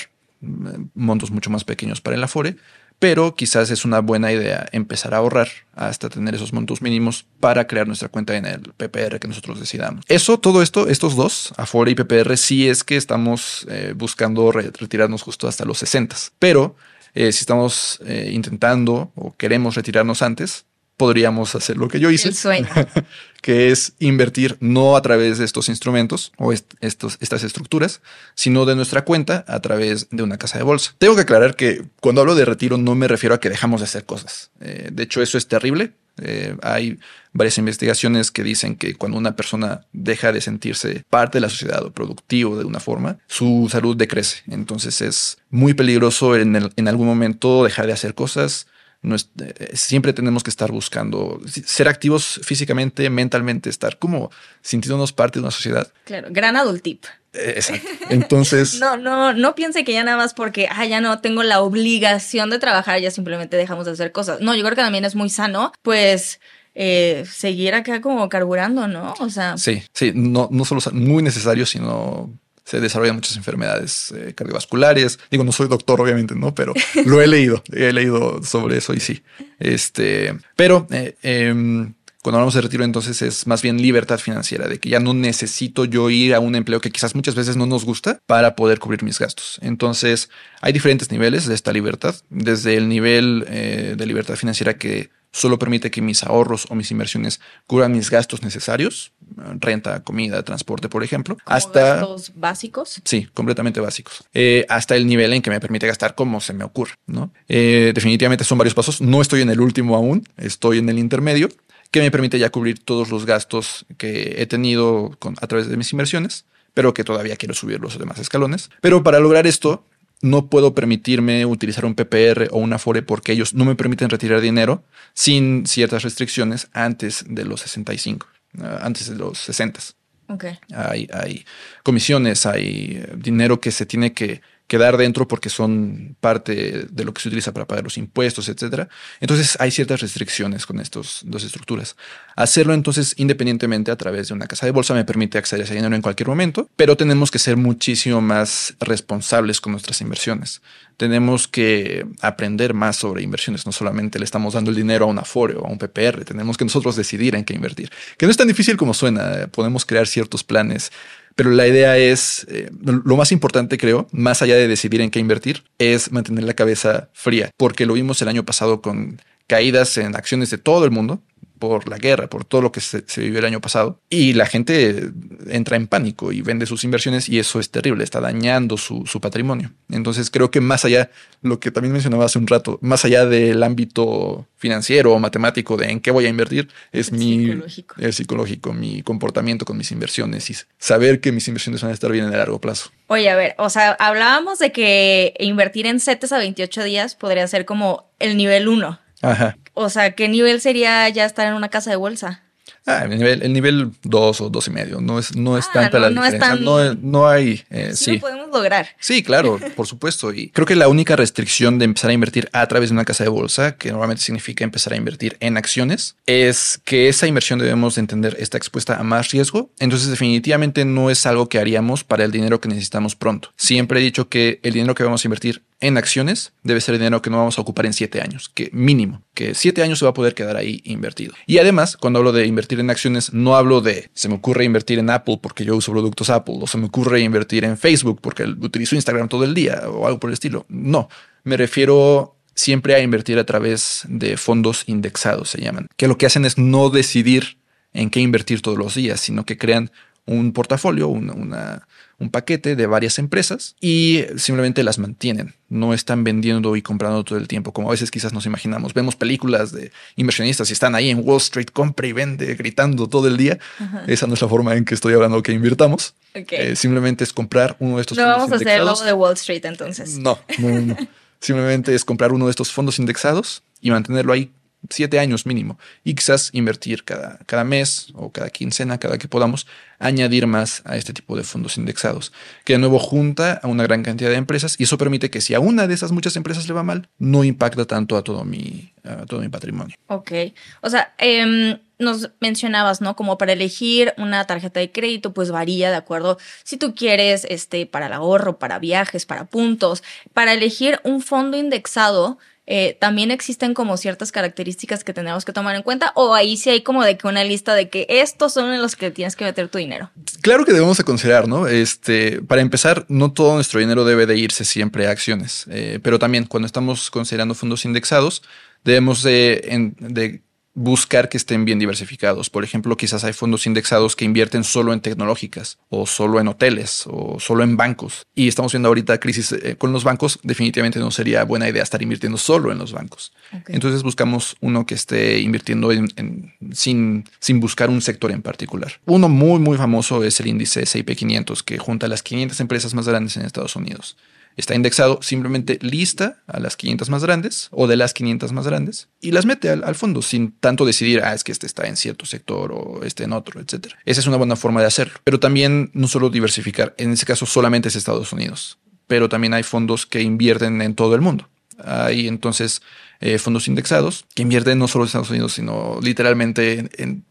montos mucho más pequeños para el Afore, pero quizás es una buena idea empezar a ahorrar hasta tener esos montos mínimos para crear nuestra cuenta en el PPR que nosotros decidamos. Eso, todo esto, estos dos, Afore y PPR, sí es que estamos eh, buscando retirarnos justo hasta los 60, pero eh, si estamos eh, intentando o queremos retirarnos antes, podríamos hacer lo que yo hice, *laughs* que es invertir no a través de estos instrumentos o estos, estas estructuras, sino de nuestra cuenta a través de una casa de bolsa. Tengo que aclarar que cuando hablo de retiro no me refiero a que dejamos de hacer cosas. Eh, de hecho, eso es terrible. Eh, hay varias investigaciones que dicen que cuando una persona deja de sentirse parte de la sociedad o productivo de una forma, su salud decrece. Entonces es muy peligroso en, en algún momento dejar de hacer cosas, eh, siempre tenemos que estar buscando ser activos físicamente, mentalmente, estar como sintiéndonos parte de una sociedad. Claro, gran adult tip. Eh, exacto. Entonces. *laughs* no, no, no piense que ya nada más porque ah, ya no tengo la obligación de trabajar, ya simplemente dejamos de hacer cosas. No, yo creo que también es muy sano, pues. Eh, seguir acá como carburando, ¿no? O sea. Sí, sí, no, no solo muy necesario, sino se desarrollan muchas enfermedades eh, cardiovasculares. Digo, no soy doctor, obviamente, ¿no? Pero lo he leído, he leído sobre eso y sí. Este, pero eh, em, cuando hablamos de retiro, entonces es más bien libertad financiera, de que ya no necesito yo ir a un empleo que quizás muchas veces no nos gusta para poder cubrir mis gastos. Entonces, hay diferentes niveles de esta libertad, desde el nivel eh, de libertad financiera que solo permite que mis ahorros o mis inversiones cubran mis gastos necesarios, renta, comida, transporte, por ejemplo, hasta gastos básicos. Sí, completamente básicos. Eh, hasta el nivel en que me permite gastar como se me ocurre, ¿no? Eh, definitivamente son varios pasos. No estoy en el último aún, estoy en el intermedio que me permite ya cubrir todos los gastos que he tenido a través de mis inversiones, pero que todavía quiero subir los demás escalones. Pero para lograr esto, no puedo permitirme utilizar un PPR o un Afore porque ellos no me permiten retirar dinero sin ciertas restricciones antes de los 65, ah, antes de los 60. Okay. Hay, hay comisiones, hay eh, dinero que se tiene que quedar dentro porque son parte de lo que se utiliza para pagar los impuestos, etcétera. Entonces hay ciertas restricciones con estas dos estructuras. Hacerlo entonces independientemente a través de una casa de bolsa me permite acceder a ese dinero en cualquier momento, pero tenemos que ser muchísimo más responsables con nuestras inversiones. Tenemos que aprender más sobre inversiones, no solamente le estamos dando el dinero a un Afore o a un PPR, tenemos que nosotros decidir en qué invertir, que no es tan difícil como suena, podemos crear ciertos planes pero la idea es, eh, lo más importante creo, más allá de decidir en qué invertir, es mantener la cabeza fría, porque lo vimos el año pasado con caídas en acciones de todo el mundo, por la guerra, por todo lo que se, vivió el año pasado. Y la gente entra en pánico y vende sus inversiones y eso es terrible, está dañando su, patrimonio. Entonces creo que más allá, lo que también mencionaba hace un rato, más allá del ámbito financiero o matemático de en qué voy a invertir, es mi psicológico. psicológico, mi comportamiento con mis inversiones y saber que mis inversiones van a estar bien en el largo plazo. Oye, a ver, o sea, hablábamos de que invertir en CETES a 28 días podría ser como el nivel 1. Ajá. O sea, ¿qué nivel sería ya estar en una casa de bolsa? Ah, el nivel, el nivel 2 o dos y medio. No es, no es ah, tanta la diferencia. No, no, hay. Eh, sí, Lo podemos lograr. Sí, claro, *laughs* por supuesto. Y creo que la única restricción de empezar a invertir a través de una casa de bolsa, que normalmente significa empezar a invertir en acciones, es que esa inversión debemos de entender está expuesta a más riesgo. Entonces, definitivamente no es algo que haríamos para el dinero que necesitamos pronto. Siempre he dicho que el dinero que vamos a invertir en acciones debe ser dinero que no vamos a ocupar en siete años, que mínimo, que siete años se va a poder quedar ahí invertido. Y además, cuando hablo de invertir en acciones, no hablo de se me ocurre invertir en Apple porque yo uso productos Apple, o se me ocurre invertir en Facebook porque utilizo Instagram todo el día, o algo por el estilo. No, me refiero siempre a invertir a través de fondos indexados, se llaman, que lo que hacen es no decidir en qué invertir todos los días, sino que crean un portafolio, una, un paquete de varias empresas y simplemente las mantienen. No están vendiendo y comprando todo el tiempo, como a veces quizás nos imaginamos. Vemos películas de inversionistas y están ahí en Wall Street, compra y vende, gritando todo el día. Esa no es la forma en que estoy hablando que invirtamos. Eh, simplemente es comprar uno de estos no vamos a hacer de Wall Street entonces. No, no, no. *laughs* simplemente es comprar uno de estos fondos indexados y mantenerlo ahí siete años mínimo y quizás invertir cada, cada mes o cada quincena, cada que podamos, añadir más a este tipo de fondos indexados, que de nuevo junta a una gran cantidad de empresas y eso permite que si a una de esas muchas empresas le va mal, no impacta tanto a todo mi, a todo mi patrimonio. Ok, o sea, em, nos mencionabas, ¿no? Como para elegir una tarjeta de crédito, pues varía de acuerdo si tú quieres, este, para el ahorro, para viajes, para puntos, para elegir un fondo indexado eh, también existen como ciertas características que tenemos que tomar en cuenta o ahí sí hay como de que una lista de que estos son en los que tienes que meter tu dinero. Claro que debemos de considerar, ¿no? Este, para empezar, no todo nuestro dinero debe de irse siempre a acciones, eh, pero también cuando estamos considerando fondos indexados, debemos de, de buscar que estén bien diversificados. Por ejemplo, quizás hay fondos indexados que invierten solo en tecnológicas o solo en hoteles o solo en bancos. Y estamos viendo ahorita crisis eh, con los bancos. Definitivamente no sería buena idea estar invirtiendo solo en los bancos. Entonces buscamos uno que esté invirtiendo en, sin, sin buscar un sector en particular. Uno muy, muy famoso es el índice S&P 500 que junta las 500 empresas más grandes en Estados Unidos está indexado, simplemente lista a las 500 más grandes o de las 500 más grandes y las mete al, fondo sin tanto decidir, ah, es que este está en cierto sector o este en otro, etc. Esa es una buena forma de hacerlo. Pero también no solo diversificar, en ese caso solamente es Estados Unidos, pero también hay fondos que invierten en todo el mundo. Hay entonces eh, fondos indexados que invierten no solo en Estados Unidos, sino literalmente en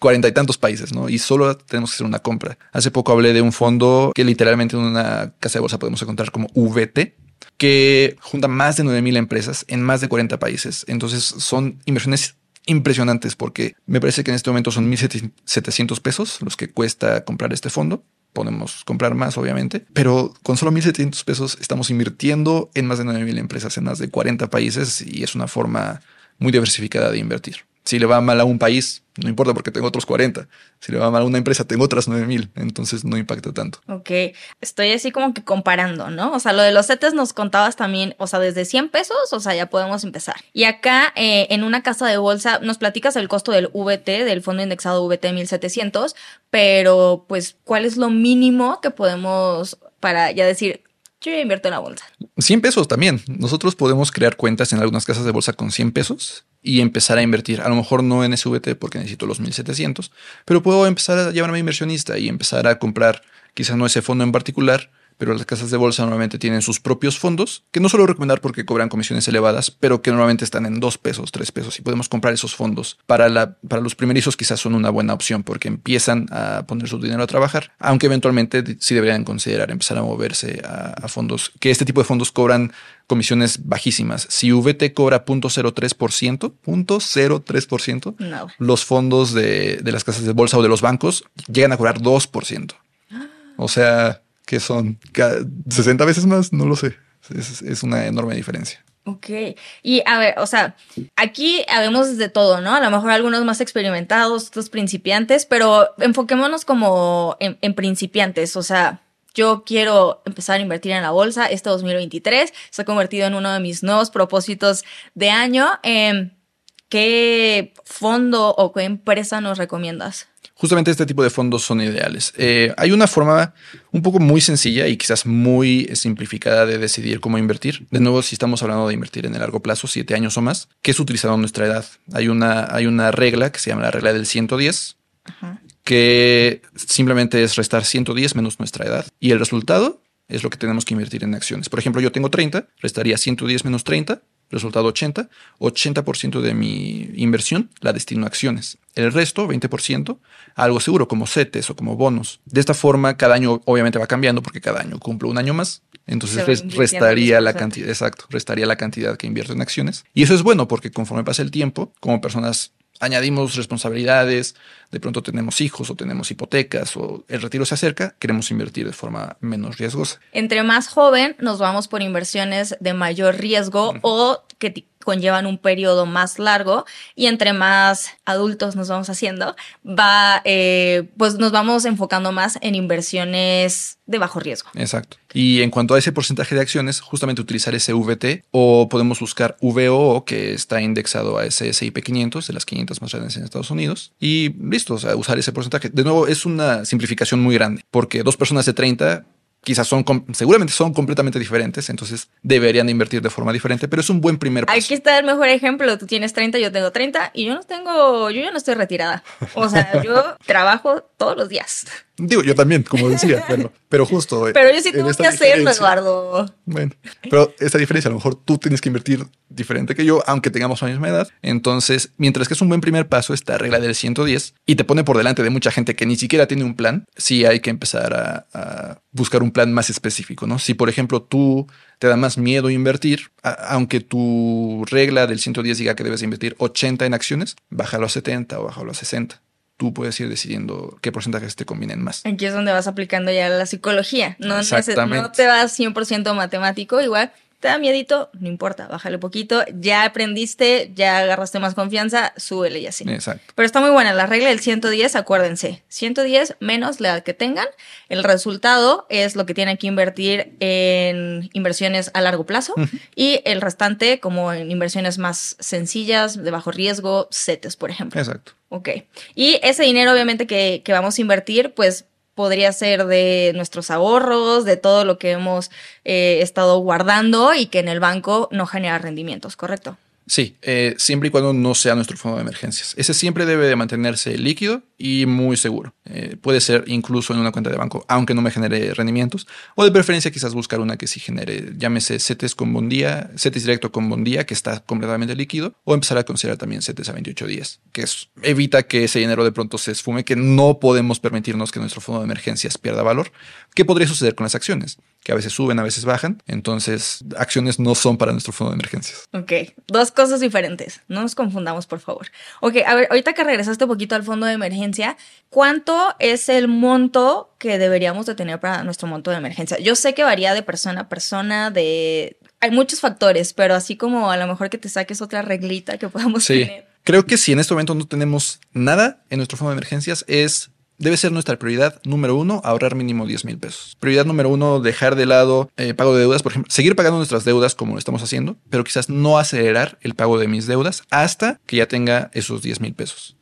cuarenta y tantos países, ¿no? Y solo tenemos que hacer una compra. Hace poco hablé de un fondo que literalmente en una casa de bolsa podemos encontrar como VT, que junta más de 9000 empresas en más de 40 países. Entonces son inversiones impresionantes porque me parece que en este momento son 1.700 pesos los que cuesta comprar este fondo podemos comprar más, obviamente, pero con solo 1.700 pesos estamos invirtiendo en más de 9.000 empresas en más de 40 países y es una forma muy diversificada de invertir. Si le va mal a un país, no importa porque tengo otros 40. Si le va mal a una empresa, tengo otras 9000. Entonces no impacta tanto. Ok. Estoy así como que comparando, ¿no? O sea, lo de los CETES nos contabas también, o sea, desde 100 pesos, o sea, ya podemos empezar. Y acá, eh, en una casa de bolsa, nos platicas el costo del VT, del fondo indexado VT 1700, pero pues, ¿cuál es lo mínimo que podemos para ya decir, yo invierto en la bolsa. 100 pesos también. Nosotros podemos crear cuentas en algunas casas de bolsa con 100 pesos y empezar a invertir. A lo mejor no en SVT porque necesito los 1700, pero puedo empezar a llevarme a inversionista y empezar a comprar quizás no ese fondo en particular, pero las casas de bolsa normalmente tienen sus propios fondos, que no suelo recomendar porque cobran comisiones elevadas, pero que normalmente están en dos pesos, tres pesos, y podemos comprar esos fondos. Para, la, para los primerizos quizás son una buena opción porque empiezan a poner su dinero a trabajar, aunque eventualmente sí deberían considerar empezar a moverse a, fondos, que este tipo de fondos cobran comisiones bajísimas. Si VT cobra 0.03%, 0.03%, no. los fondos de, de las casas de bolsa o de los bancos llegan a cobrar 2%. O sea, que son 60 veces más, no lo sé. Es, una enorme diferencia. Ok. Y a ver, o sea, aquí habemos de todo, ¿no? A lo mejor algunos más experimentados, otros principiantes, pero enfoquémonos como en, principiantes. O sea, yo quiero empezar a invertir en la bolsa este 2023. Se ha convertido en uno de mis nuevos propósitos de año. Em, ¿Qué fondo o qué empresa nos recomiendas? justamente este tipo de fondos son ideales. Eh, hay una forma un poco muy sencilla y quizás muy simplificada de decidir cómo invertir. De nuevo, si estamos hablando de invertir en el largo plazo, siete años o más, que es utilizado nuestra edad. Hay una, hay una regla que se llama la regla del 110, que simplemente es restar 110 menos nuestra edad. Y el resultado es lo que tenemos que invertir en acciones. Por ejemplo, yo tengo 30, restaría 110 menos 30, resultado 80, 80% de mi inversión la destino a acciones. El resto, 20%, a algo seguro, como CETES o como bonos. De esta forma, cada año obviamente va cambiando porque cada año cumplo un año más. Entonces restaría la cantidad, exacto, restaría la cantidad que invierto en acciones. Y eso es bueno porque conforme pasa el tiempo, como personas añadimos responsabilidades, de pronto tenemos hijos o tenemos hipotecas o el retiro se acerca, queremos invertir de forma menos riesgosa. Entre más joven nos vamos por inversiones de mayor riesgo o que conllevan un periodo más largo y entre más adultos nos vamos haciendo, va, eh, pues nos vamos enfocando más en inversiones de bajo riesgo. Exacto. Y en cuanto a ese porcentaje de acciones, justamente utilizar ese VT o podemos buscar VOO que está indexado a ese S&P 500 de las 500 más grandes en Estados Unidos y listo, o sea, usar ese porcentaje. De nuevo, es una simplificación muy grande porque dos personas de 30 quizás son, seguramente son completamente diferentes, entonces deberían invertir de forma diferente, pero es un buen primer paso. Aquí está el mejor ejemplo, tú tienes 30, yo tengo 30 y yo no tengo, yo ya no estoy retirada. O sea, yo trabajo todos los días. Digo, yo también, como decía, *laughs* pero, pero justo. Pero yo sí tengo que hacerlo, Eduardo. Bueno, pero esta diferencia, a lo mejor tú tienes que invertir diferente que yo, aunque tengamos la misma edad. Entonces, mientras que es un buen primer paso esta regla del 110 y te pone por delante de mucha gente que ni siquiera tiene un plan, sí hay que empezar a, a buscar un plan más específico, ¿no? Si, por ejemplo, tú te da más miedo invertir, aunque tu regla del 110 diga que debes invertir 80 en acciones, bájalo a 70 o bájalo a 60 tú puedes ir decidiendo qué porcentajes te convienen más. Aquí es donde vas aplicando ya la psicología. No, no te vas 100% matemático, igual te da miedito, no importa, bájale poquito, ya aprendiste, ya agarraste más confianza, súbele y así. Exacto. Pero está muy buena la regla del 110, acuérdense, 110 menos la que tengan, el resultado es lo que tienen que invertir en inversiones a largo plazo y el restante como en inversiones más sencillas, de bajo riesgo, CETES, por ejemplo. Exacto. Ok. Y ese dinero, obviamente, que, que vamos a invertir, pues podría ser de nuestros ahorros, de todo lo que hemos eh, estado guardando y que en el banco no genera rendimientos, ¿correcto? Sí, eh, siempre y cuando no sea nuestro fondo de emergencias. Ese siempre debe de mantenerse líquido y muy seguro. Eh, puede ser incluso en una cuenta de banco, aunque no me genere rendimientos. O de preferencia quizás buscar una que sí genere, llámese CETES con bondía, CETES directo con bondía, que está completamente líquido. O empezar a considerar también CETES a 28 días, que evita que ese dinero de pronto se esfume, que no podemos permitirnos que nuestro fondo de emergencias pierda valor. ¿Qué podría suceder con las acciones? que a veces suben, a veces bajan. Entonces, acciones no son para nuestro fondo de emergencias. Ok, dos cosas diferentes. No nos confundamos, por favor. Ok, a ver, ahorita que regresaste un poquito al fondo de emergencia, ¿cuánto es el monto que deberíamos de tener para nuestro monto de emergencia? Yo sé que varía de persona a persona, de... Hay muchos factores, pero así como a lo mejor que te saques otra reglita que podamos sí. tener. Creo que si en este momento no tenemos nada en nuestro fondo de emergencias es debe ser nuestra prioridad número uno, ahorrar mínimo 10 mil pesos. Prioridad número uno, dejar de lado eh, pago de deudas, por ejemplo, seguir pagando nuestras deudas como lo estamos haciendo, pero quizás no acelerar el pago de mis deudas hasta que ya tenga esos 10 mil pesos.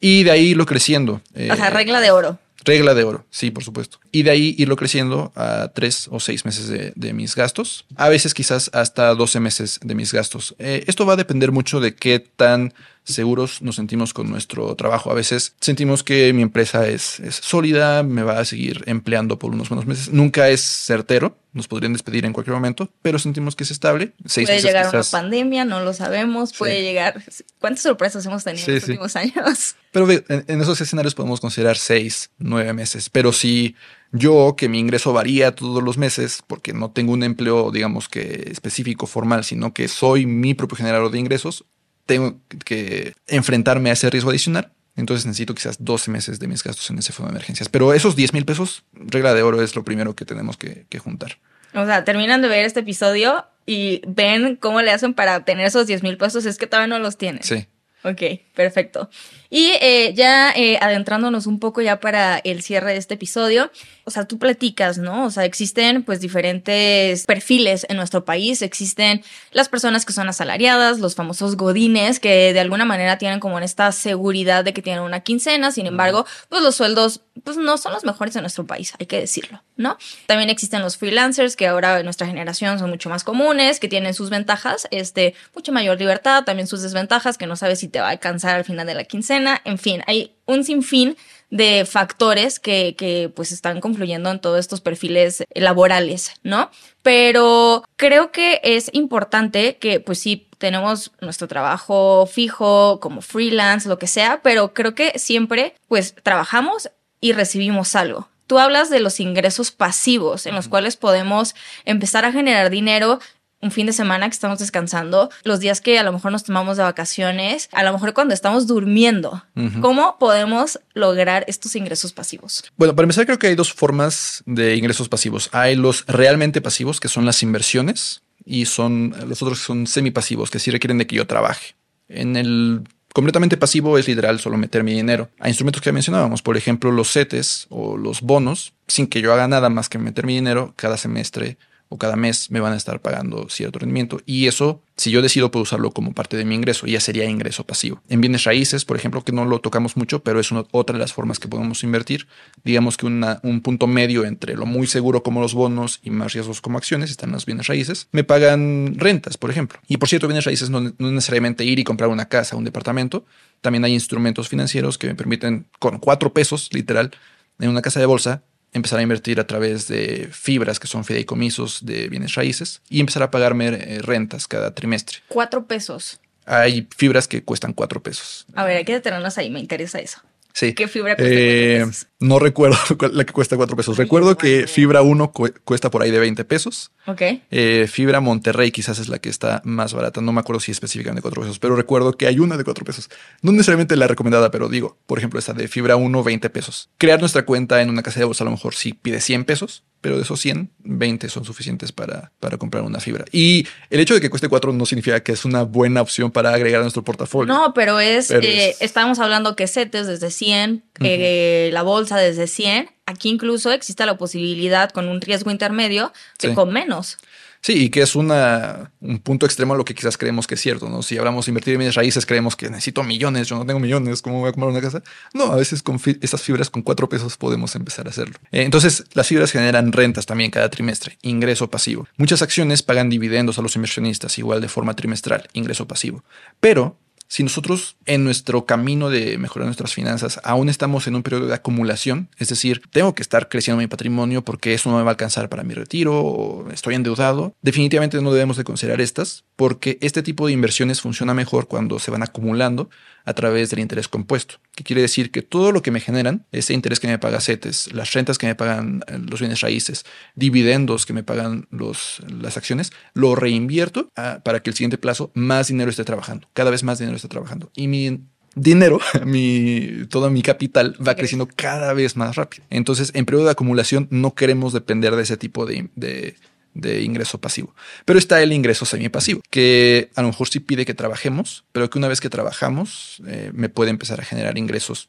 Y de ahí irlo creciendo. o sea, regla de oro. Regla de oro, sí, por supuesto. Y de ahí irlo creciendo a tres o seis meses de, mis gastos. A veces quizás hasta 12 meses de mis gastos. Eh, esto va a depender mucho de qué tan seguros nos sentimos con nuestro trabajo. A veces sentimos que mi empresa es, es, sólida, me va a seguir empleando por unos buenos meses. Nunca es certero, nos podrían despedir en cualquier momento, pero sentimos que es estable. Seis puede llegar una pandemia, no lo sabemos, puede llegar... ¿Cuántas sorpresas hemos tenido en los últimos años? *laughs* Pero en, en, esos escenarios podemos considerar seis, nueve meses, pero si yo, que mi ingreso varía todos los meses, porque no tengo un empleo, digamos que específico, formal, sino que soy mi propio generador de ingresos, tengo que enfrentarme a ese riesgo adicional. Entonces necesito quizás 12 meses de mis gastos en ese fondo de emergencias. Pero esos 10 mil pesos, regla de oro, es lo primero que tenemos que, que, juntar. O sea, terminan de ver este episodio y ven cómo le hacen para obtener esos 10 mil pesos. Es que todavía no los tienen. Sí. Ok, perfecto. Y eh, ya eh, adentrándonos un poco ya para el cierre de este episodio, o sea, tú platicas, ¿no? O sea, existen pues diferentes perfiles en nuestro país, existen las personas que son asalariadas, los famosos godines, que de alguna manera tienen como esta seguridad de que tienen una quincena, sin embargo, pues los sueldos pues no son los mejores en nuestro país, hay que decirlo, ¿no? También existen los freelancers, que ahora en nuestra generación son mucho más comunes, que tienen sus ventajas, este, mucha mayor libertad, también sus desventajas, que no sabes si te va a alcanzar alcanzar al final de la quincena. En fin, hay un sinfín de factores que, que pues están confluyendo en todos estos perfiles laborales, ¿no? Pero creo que es importante que pues sí tenemos nuestro trabajo fijo como freelance, lo que sea, pero creo que siempre pues trabajamos y recibimos algo. Tú hablas de los ingresos pasivos en los cuales podemos empezar a generar dinero un fin de semana que estamos descansando, los días que a lo mejor nos tomamos de vacaciones, a lo mejor cuando estamos durmiendo. ¿Cómo podemos lograr estos ingresos pasivos? Bueno, para empezar creo que hay dos formas de ingresos pasivos. Hay los realmente pasivos, que son las inversiones, y son los otros que son semipasivos, que sí requieren de que yo trabaje. En el Completamente pasivo es literal solo meter mi dinero a instrumentos que mencionábamos, por ejemplo los CETES o los bonos, sin que yo haga nada más que meter mi dinero cada semestre o cada mes me van a estar pagando cierto rendimiento. Y eso, si yo decido, puedo usarlo como parte de mi ingreso, ya sería ingreso pasivo. En bienes raíces, por ejemplo, que no lo tocamos mucho, pero es otra de las formas que podemos invertir. Digamos que un punto medio entre lo muy seguro como los bonos y más riesgos como acciones están las bienes raíces. Me pagan rentas, por ejemplo. Y por cierto, bienes raíces no, no necesariamente ir y comprar una casa un departamento. También hay instrumentos financieros que me permiten, con cuatro pesos, literal, en una casa de bolsa, empezar a invertir a través de fibras que son fideicomisos de bienes raíces y empezar a pagarme eh, rentas cada trimestre. Cuatro pesos. Hay fibras que cuestan cuatro pesos. A ver, hay que detenernos ahí, me interesa eso. Sí. ¿Qué fibra cuesta cuatro eh, pesos? No recuerdo *laughs* la que cuesta cuatro pesos. Recuerdo que fibra 1 cuesta por ahí de 20 pesos. Ok. Eh, fibra Monterrey quizás es la que está más barata. No me acuerdo si específicamente cuatro pesos, pero recuerdo que hay una de cuatro pesos. No necesariamente la recomendada, pero digo, por ejemplo, esta de fibra 1, 20 pesos. Crear nuestra cuenta en una casa de bolsa a lo mejor sí pide 100 pesos, pero de esos 100, 20 son suficientes para, para comprar una fibra. Y el hecho de que cueste 4 no significa que es una buena opción para agregar a nuestro portafolio. No, pero es, eh, estábamos hablando que CETES desde 100, eh, la bolsa desde 100. Aquí incluso existe la posibilidad con un riesgo intermedio Sí. con menos. Sí, y que es una, un punto extremo a lo que quizás creemos que es cierto, ¿no? Si hablamos de invertir en bienes raíces, creemos que necesito millones, yo no tengo millones, ¿cómo voy a comprar una casa? No, a veces con estas fibras con cuatro pesos podemos empezar a hacerlo. Eh, entonces, las fibras generan rentas también cada trimestre, ingreso pasivo. Muchas acciones pagan dividendos a los inversionistas, igual de forma trimestral, ingreso pasivo. Pero si nosotros en nuestro camino de mejorar nuestras finanzas aún estamos en un periodo de acumulación, es decir, tengo que estar creciendo mi patrimonio porque eso no me va a alcanzar para mi retiro o estoy endeudado, definitivamente no debemos de considerar estas porque este tipo de inversiones funciona mejor cuando se van acumulando a través del interés compuesto, que quiere decir que todo lo que me generan, ese interés que me paga CETES, las rentas que me pagan eh, los bienes raíces, dividendos que me pagan los, las acciones, lo reinvierto para que el siguiente plazo más dinero esté trabajando, cada vez más dinero esté trabajando. Y mi dinero, *laughs* mi, todo mi capital va creciendo cada vez más rápido. Entonces, en periodo de acumulación no queremos depender de ese tipo de, de ingreso pasivo. Pero está el ingreso semipasivo, que a lo mejor sí pide que trabajemos, pero que una vez que trabajamos eh, me puede empezar a generar ingresos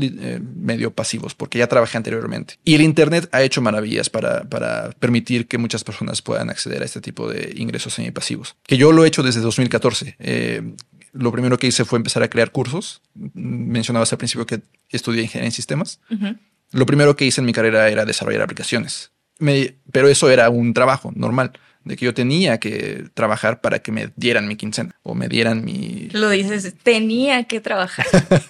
eh, medio pasivos, porque ya trabajé anteriormente. Y el Internet ha hecho maravillas para, para permitir que muchas personas puedan acceder a este tipo de ingresos semipasivos. Que yo lo he hecho desde 2014. Eh, lo primero que hice fue empezar a crear cursos. Mencionabas al principio que estudié ingeniería en sistemas. Lo primero que hice en mi carrera era desarrollar aplicaciones. Me- pero eso era un trabajo normal, de que yo tenía que trabajar para que me dieran mi quincena o me dieran mi... Lo dices, tenía que trabajar.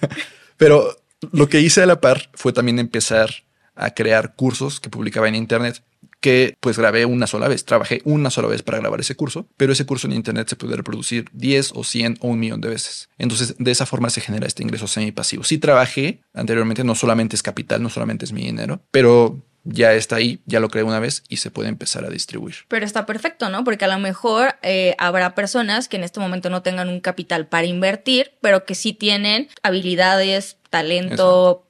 *laughs* Pero lo que hice a la par fue también empezar a crear cursos que publicaba en internet que pues grabé una sola vez, trabajé una sola vez para grabar ese curso, pero ese curso en internet se puede reproducir 10 o 100 o un millón de veces. Entonces, de esa forma se genera este ingreso semipasivo. Sí trabajé anteriormente, no solamente es capital, no solamente es mi dinero, pero ya está ahí, ya lo creé una vez y se puede empezar a distribuir. Pero está perfecto, ¿no? Porque a lo mejor eh, habrá personas que en este momento no tengan un capital para invertir, pero que sí tienen habilidades, talento,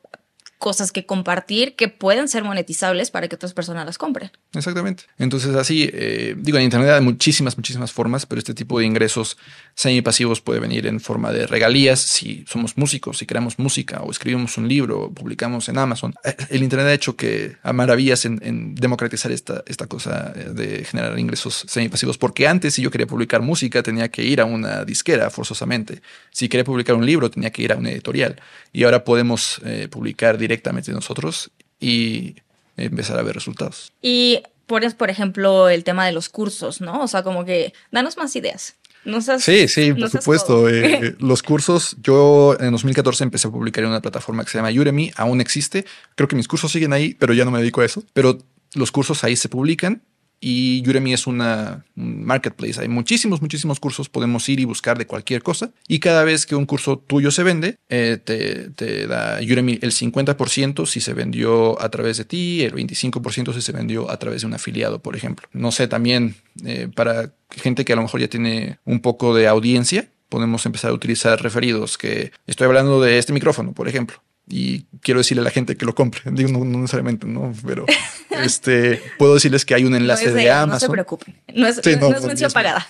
cosas que compartir que pueden ser monetizables para que otras personas las compren. Exactamente. Entonces, así, eh, digo, en Internet hay muchísimas, muchísimas formas, pero este tipo de ingresos semipasivos puede venir en forma de regalías si somos músicos, si creamos música o escribimos un libro o publicamos en Amazon. El Internet ha hecho que a maravillas en, en democratizar esta, esta cosa eh, de generar ingresos semipasivos, porque antes si yo quería publicar música tenía que ir a una disquera forzosamente. Si quería publicar un libro tenía que ir a una editorial. Y ahora podemos eh, publicar directamente nosotros y empezar a ver resultados. Y pones, por ejemplo, el tema de los cursos, ¿no? O sea, como que danos más ideas. No seas, sí, sí, no por supuesto. codo. eh, los cursos, yo en 2014 empecé a publicar en una plataforma que se llama Udemy, aún existe. Creo que mis cursos siguen ahí, pero ya no me dedico a eso. Pero los cursos ahí se publican y Udemy es una un marketplace. Hay muchísimos, muchísimos cursos. Podemos ir y buscar de cualquier cosa. Y cada vez que un curso tuyo se vende, eh, te, te da Udemy el 50% si se vendió a través de ti, el 25% si se vendió a través de un afiliado, por ejemplo. No sé, también eh, para gente que a lo mejor ya tiene un poco de audiencia, podemos empezar a utilizar referidos, que estoy hablando de este micrófono, por ejemplo. Y quiero decirle a la gente que lo compre. *laughs* Digo, no, no necesariamente, no, pero este puedo decirles que hay un *laughs* enlace de, de- No se Amazon. preocupen. No es, Sí, no, es mención pagada.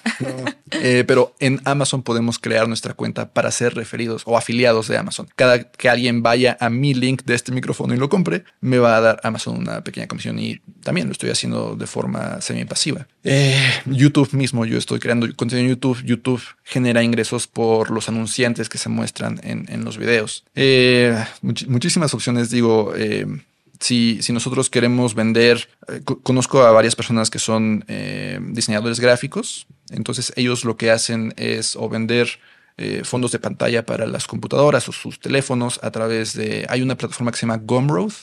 Eh, pero en Amazon podemos crear nuestra cuenta para ser referidos o afiliados de Amazon. Cada que alguien vaya a mi link de este micrófono y lo compre, me va a dar Amazon una pequeña comisión y también lo estoy haciendo de forma semi-pasiva. Eh, YouTube mismo, yo estoy creando contenido en YouTube. YouTube genera ingresos por los anunciantes que se muestran en, en los videos. Eh, much- muchísimas opciones, digo. eh, si, si nosotros queremos vender, eh, co- conozco a varias personas que son eh, diseñadores gráficos, entonces ellos lo que hacen es o vender eh, fondos de pantalla para las computadoras o sus teléfonos a través de, hay una plataforma que se llama Gumroad,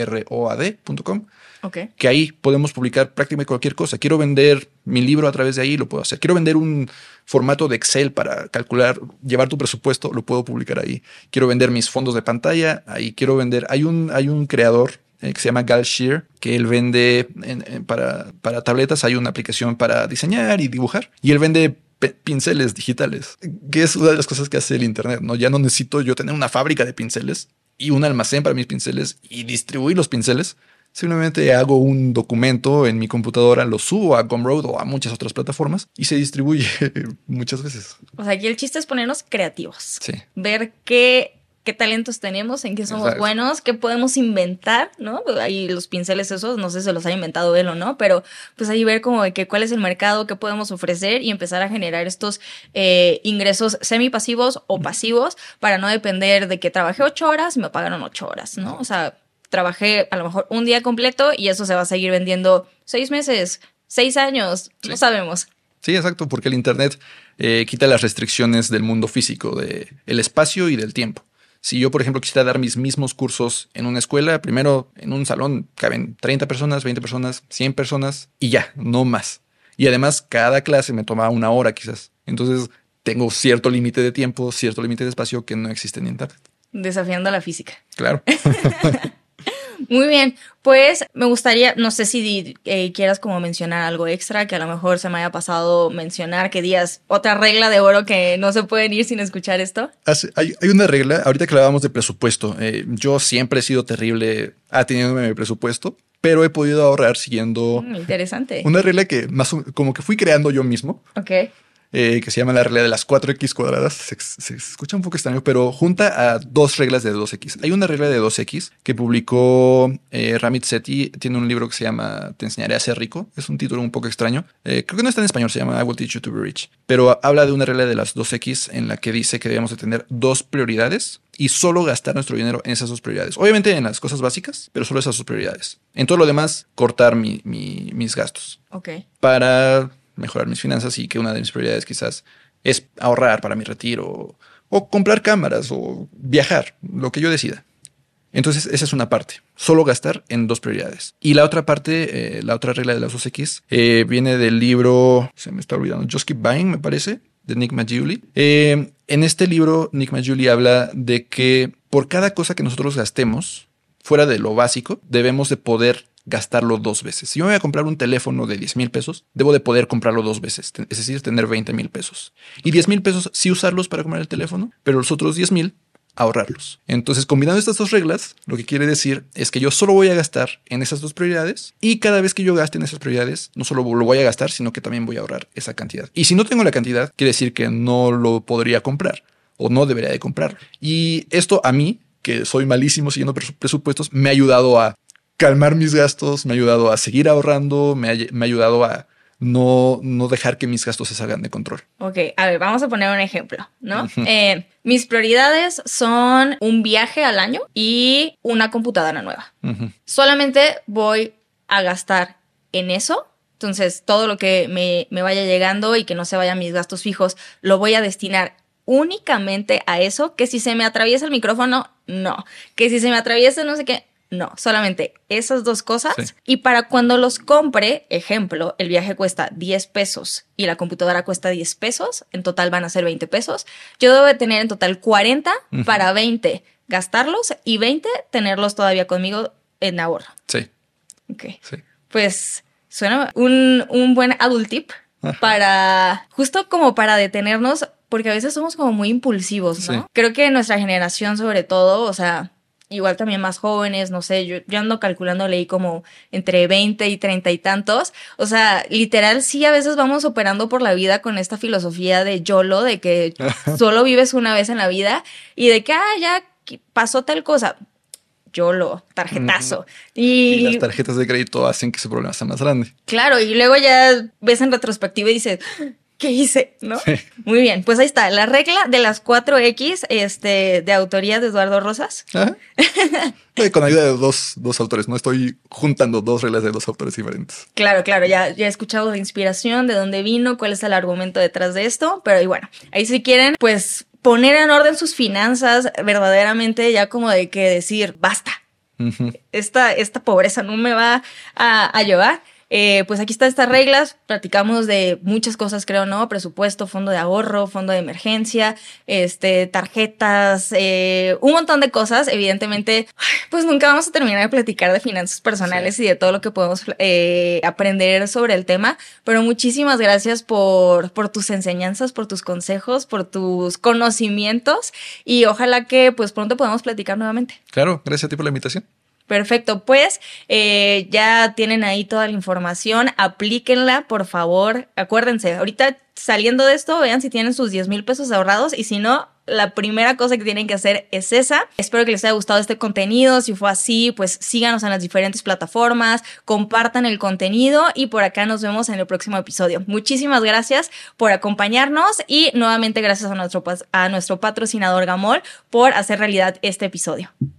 G-U-M-R-O-A-D.com, Ok. que ahí podemos publicar prácticamente cualquier cosa. Quiero vender mi libro a través de ahí, lo puedo hacer. Quiero vender un formato de Excel para calcular, llevar tu presupuesto, lo puedo publicar ahí. Quiero vender mis fondos de pantalla, ahí quiero vender. Hay un, hay un creador eh, que se llama Gal Shear, que él vende en- en- para, para tabletas, hay una aplicación para diseñar y dibujar, y él vende pinceles digitales, que es una de las cosas que hace el Internet, ¿no? Ya no necesito yo tener una fábrica de pinceles y un almacén para mis pinceles y distribuir los pinceles. Simplemente hago un documento en mi computadora, lo subo a Gumroad o a muchas otras plataformas y se distribuye *laughs* muchas veces. O sea, aquí el chiste es ponernos creativos. Sí. Ver qué, qué talentos tenemos, en qué somos Exacto. buenos, qué podemos inventar, ¿no? Ahí los pinceles esos, no sé si se los ha inventado él o no, pero pues ahí ver como de que cuál es el mercado, qué podemos ofrecer y empezar a generar estos eh, ingresos semipasivos o pasivos para no depender de que trabajé ocho horas y me pagaron ocho horas, ¿no? O sea, trabajé a lo mejor un día completo y eso se va a seguir vendiendo seis meses, seis años, no sabemos. Sí, exacto, porque el Internet eh, quita las restricciones del mundo físico, del el espacio y del tiempo. Si yo, por ejemplo, quisiera dar mis mismos cursos en una escuela, primero en un salón caben 30 personas, 20 personas, 100 personas y ya, no más. Y además, cada clase me toma una hora quizás. Entonces, tengo cierto límite de tiempo, cierto límite de espacio que no existe en Internet. Desafiando la física. Claro. *laughs* Muy bien, pues me gustaría, no sé si eh, quieras como mencionar algo extra que a lo mejor se me haya pasado mencionar, que digas otra regla de oro que no se pueden ir sin escuchar esto. Hay, hay una regla, ahorita que hablábamos de presupuesto, eh, yo siempre he sido terrible ateniéndome a mi presupuesto, pero he podido ahorrar siguiendo Mm, interesante. una regla que más o- como que fui creando yo mismo, Ok. Eh, que se llama la regla de las 4x cuadradas. Se, se escucha un poco extraño, pero junta a dos reglas de 2x. Hay una regla de 2x que publicó eh, Ramit Sethi, tiene un libro que se llama Te enseñaré a ser rico. Es un título un poco extraño. Eh, creo que no está en español, se llama I will teach you to be rich. Pero habla de una regla de las 2x en la que dice que debemos de tener dos prioridades y solo gastar nuestro dinero en esas dos prioridades. Obviamente en las cosas básicas, pero solo esas dos prioridades. En todo lo demás, cortar mi- mi- mis gastos Ok. para mejorar mis finanzas y que una de mis prioridades quizás es ahorrar para mi retiro o comprar cámaras o viajar, lo que yo decida. Entonces, esa es una parte. Solo gastar en dos prioridades. Y la otra parte, eh, la otra regla de las 2X, eh, viene del libro, se me está olvidando, Just Keep Buying, me parece, de Nick Maggiulli. Eh, en este libro, Nick Maggiulli habla de que por cada cosa que nosotros gastemos, fuera de lo básico, debemos de poder gastarlo dos veces. Si yo voy a comprar un teléfono de 10 mil pesos, debo de poder comprarlo dos veces, es decir, tener 20 mil pesos. Y 10 mil pesos sí usarlos para comprar el teléfono, pero los otros 10 mil ahorrarlos. Entonces, combinando estas dos reglas, lo que quiere decir es que yo solo voy a gastar en esas dos prioridades y cada vez que yo gaste en esas prioridades, no solo lo voy a gastar, sino que también voy a ahorrar esa cantidad. Y si no tengo la cantidad, quiere decir que no lo podría comprar o no debería de comprarlo. Y esto a mí, que soy malísimo siguiendo presu- presupuestos, me ha ayudado a calmar mis gastos, me ha ayudado a seguir ahorrando, me ha, me ha ayudado a no, no dejar que mis gastos se salgan de control. Ok, a ver, vamos a poner un ejemplo, ¿no? Eh, mis prioridades son un viaje al año y una computadora nueva. Solamente voy a gastar en eso Entonces, todo lo que me, me vaya llegando y que no se vayan mis gastos fijos, lo voy a destinar únicamente a eso, que si se me atraviesa el micrófono, no, que si se me atraviesa no sé qué, no, solamente esas dos cosas. Y para cuando los compre, ejemplo, el viaje cuesta 10 pesos y la computadora cuesta 10 pesos, en total van a ser 20 pesos. Yo debo de tener en total 40 para 20 gastarlos y 20 tenerlos todavía conmigo en ahorro. Sí. Ok. Pues suena un, un buen adult tip para, justo como para detenernos porque a veces somos como muy impulsivos, ¿no? Creo que nuestra generación sobre todo, o sea, igual también más jóvenes, no sé, yo, yo ando calculando, leí como entre 20 y 30 y tantos. O sea, literal, sí, a veces vamos operando por la vida con esta filosofía de YOLO, de que *laughs* solo vives una vez en la vida y de que, ah, ya pasó tal cosa. YOLO, tarjetazo. y, y, las tarjetas de crédito hacen que ese problema sea más grande. Claro, y luego ya ves en retrospectiva y dices, ¿qué hice? ¿No? Muy bien, pues ahí está, la regla de las 4X este, de autoría de Eduardo Rosas. *laughs* Con ayuda de dos, dos, autores, no estoy juntando dos reglas de dos autores diferentes. Claro, claro, ya, ya he escuchado de inspiración, de dónde vino, cuál es el argumento detrás de esto, pero y bueno, ahí si quieren, pues poner en orden sus finanzas verdaderamente ya como de que decir, basta. esta, esta pobreza no me va a, a llevar eh, pues aquí están estas reglas, platicamos de muchas cosas, creo, ¿no? Presupuesto, fondo de ahorro, fondo de emergencia, este, tarjetas, eh, un montón de cosas. Evidentemente, pues nunca vamos a terminar de platicar de finanzas personales y de todo lo que podemos eh, aprender sobre el tema, pero muchísimas gracias por, por tus enseñanzas, por tus consejos, por tus conocimientos y ojalá que pues pronto podamos platicar nuevamente. Claro, gracias a ti por la invitación. Perfecto, pues eh, ya tienen ahí toda la información, aplíquenla, por favor. Acuérdense, ahorita saliendo de esto, vean si tienen sus 10 mil pesos ahorrados y si no, la primera cosa que tienen que hacer es esa. Espero que les haya gustado este contenido. Si fue así, pues síganos en las diferentes plataformas, compartan el contenido y por acá nos vemos en el próximo episodio. Muchísimas gracias por acompañarnos y nuevamente gracias a nuestro, a nuestro patrocinador Gamol por hacer realidad este episodio.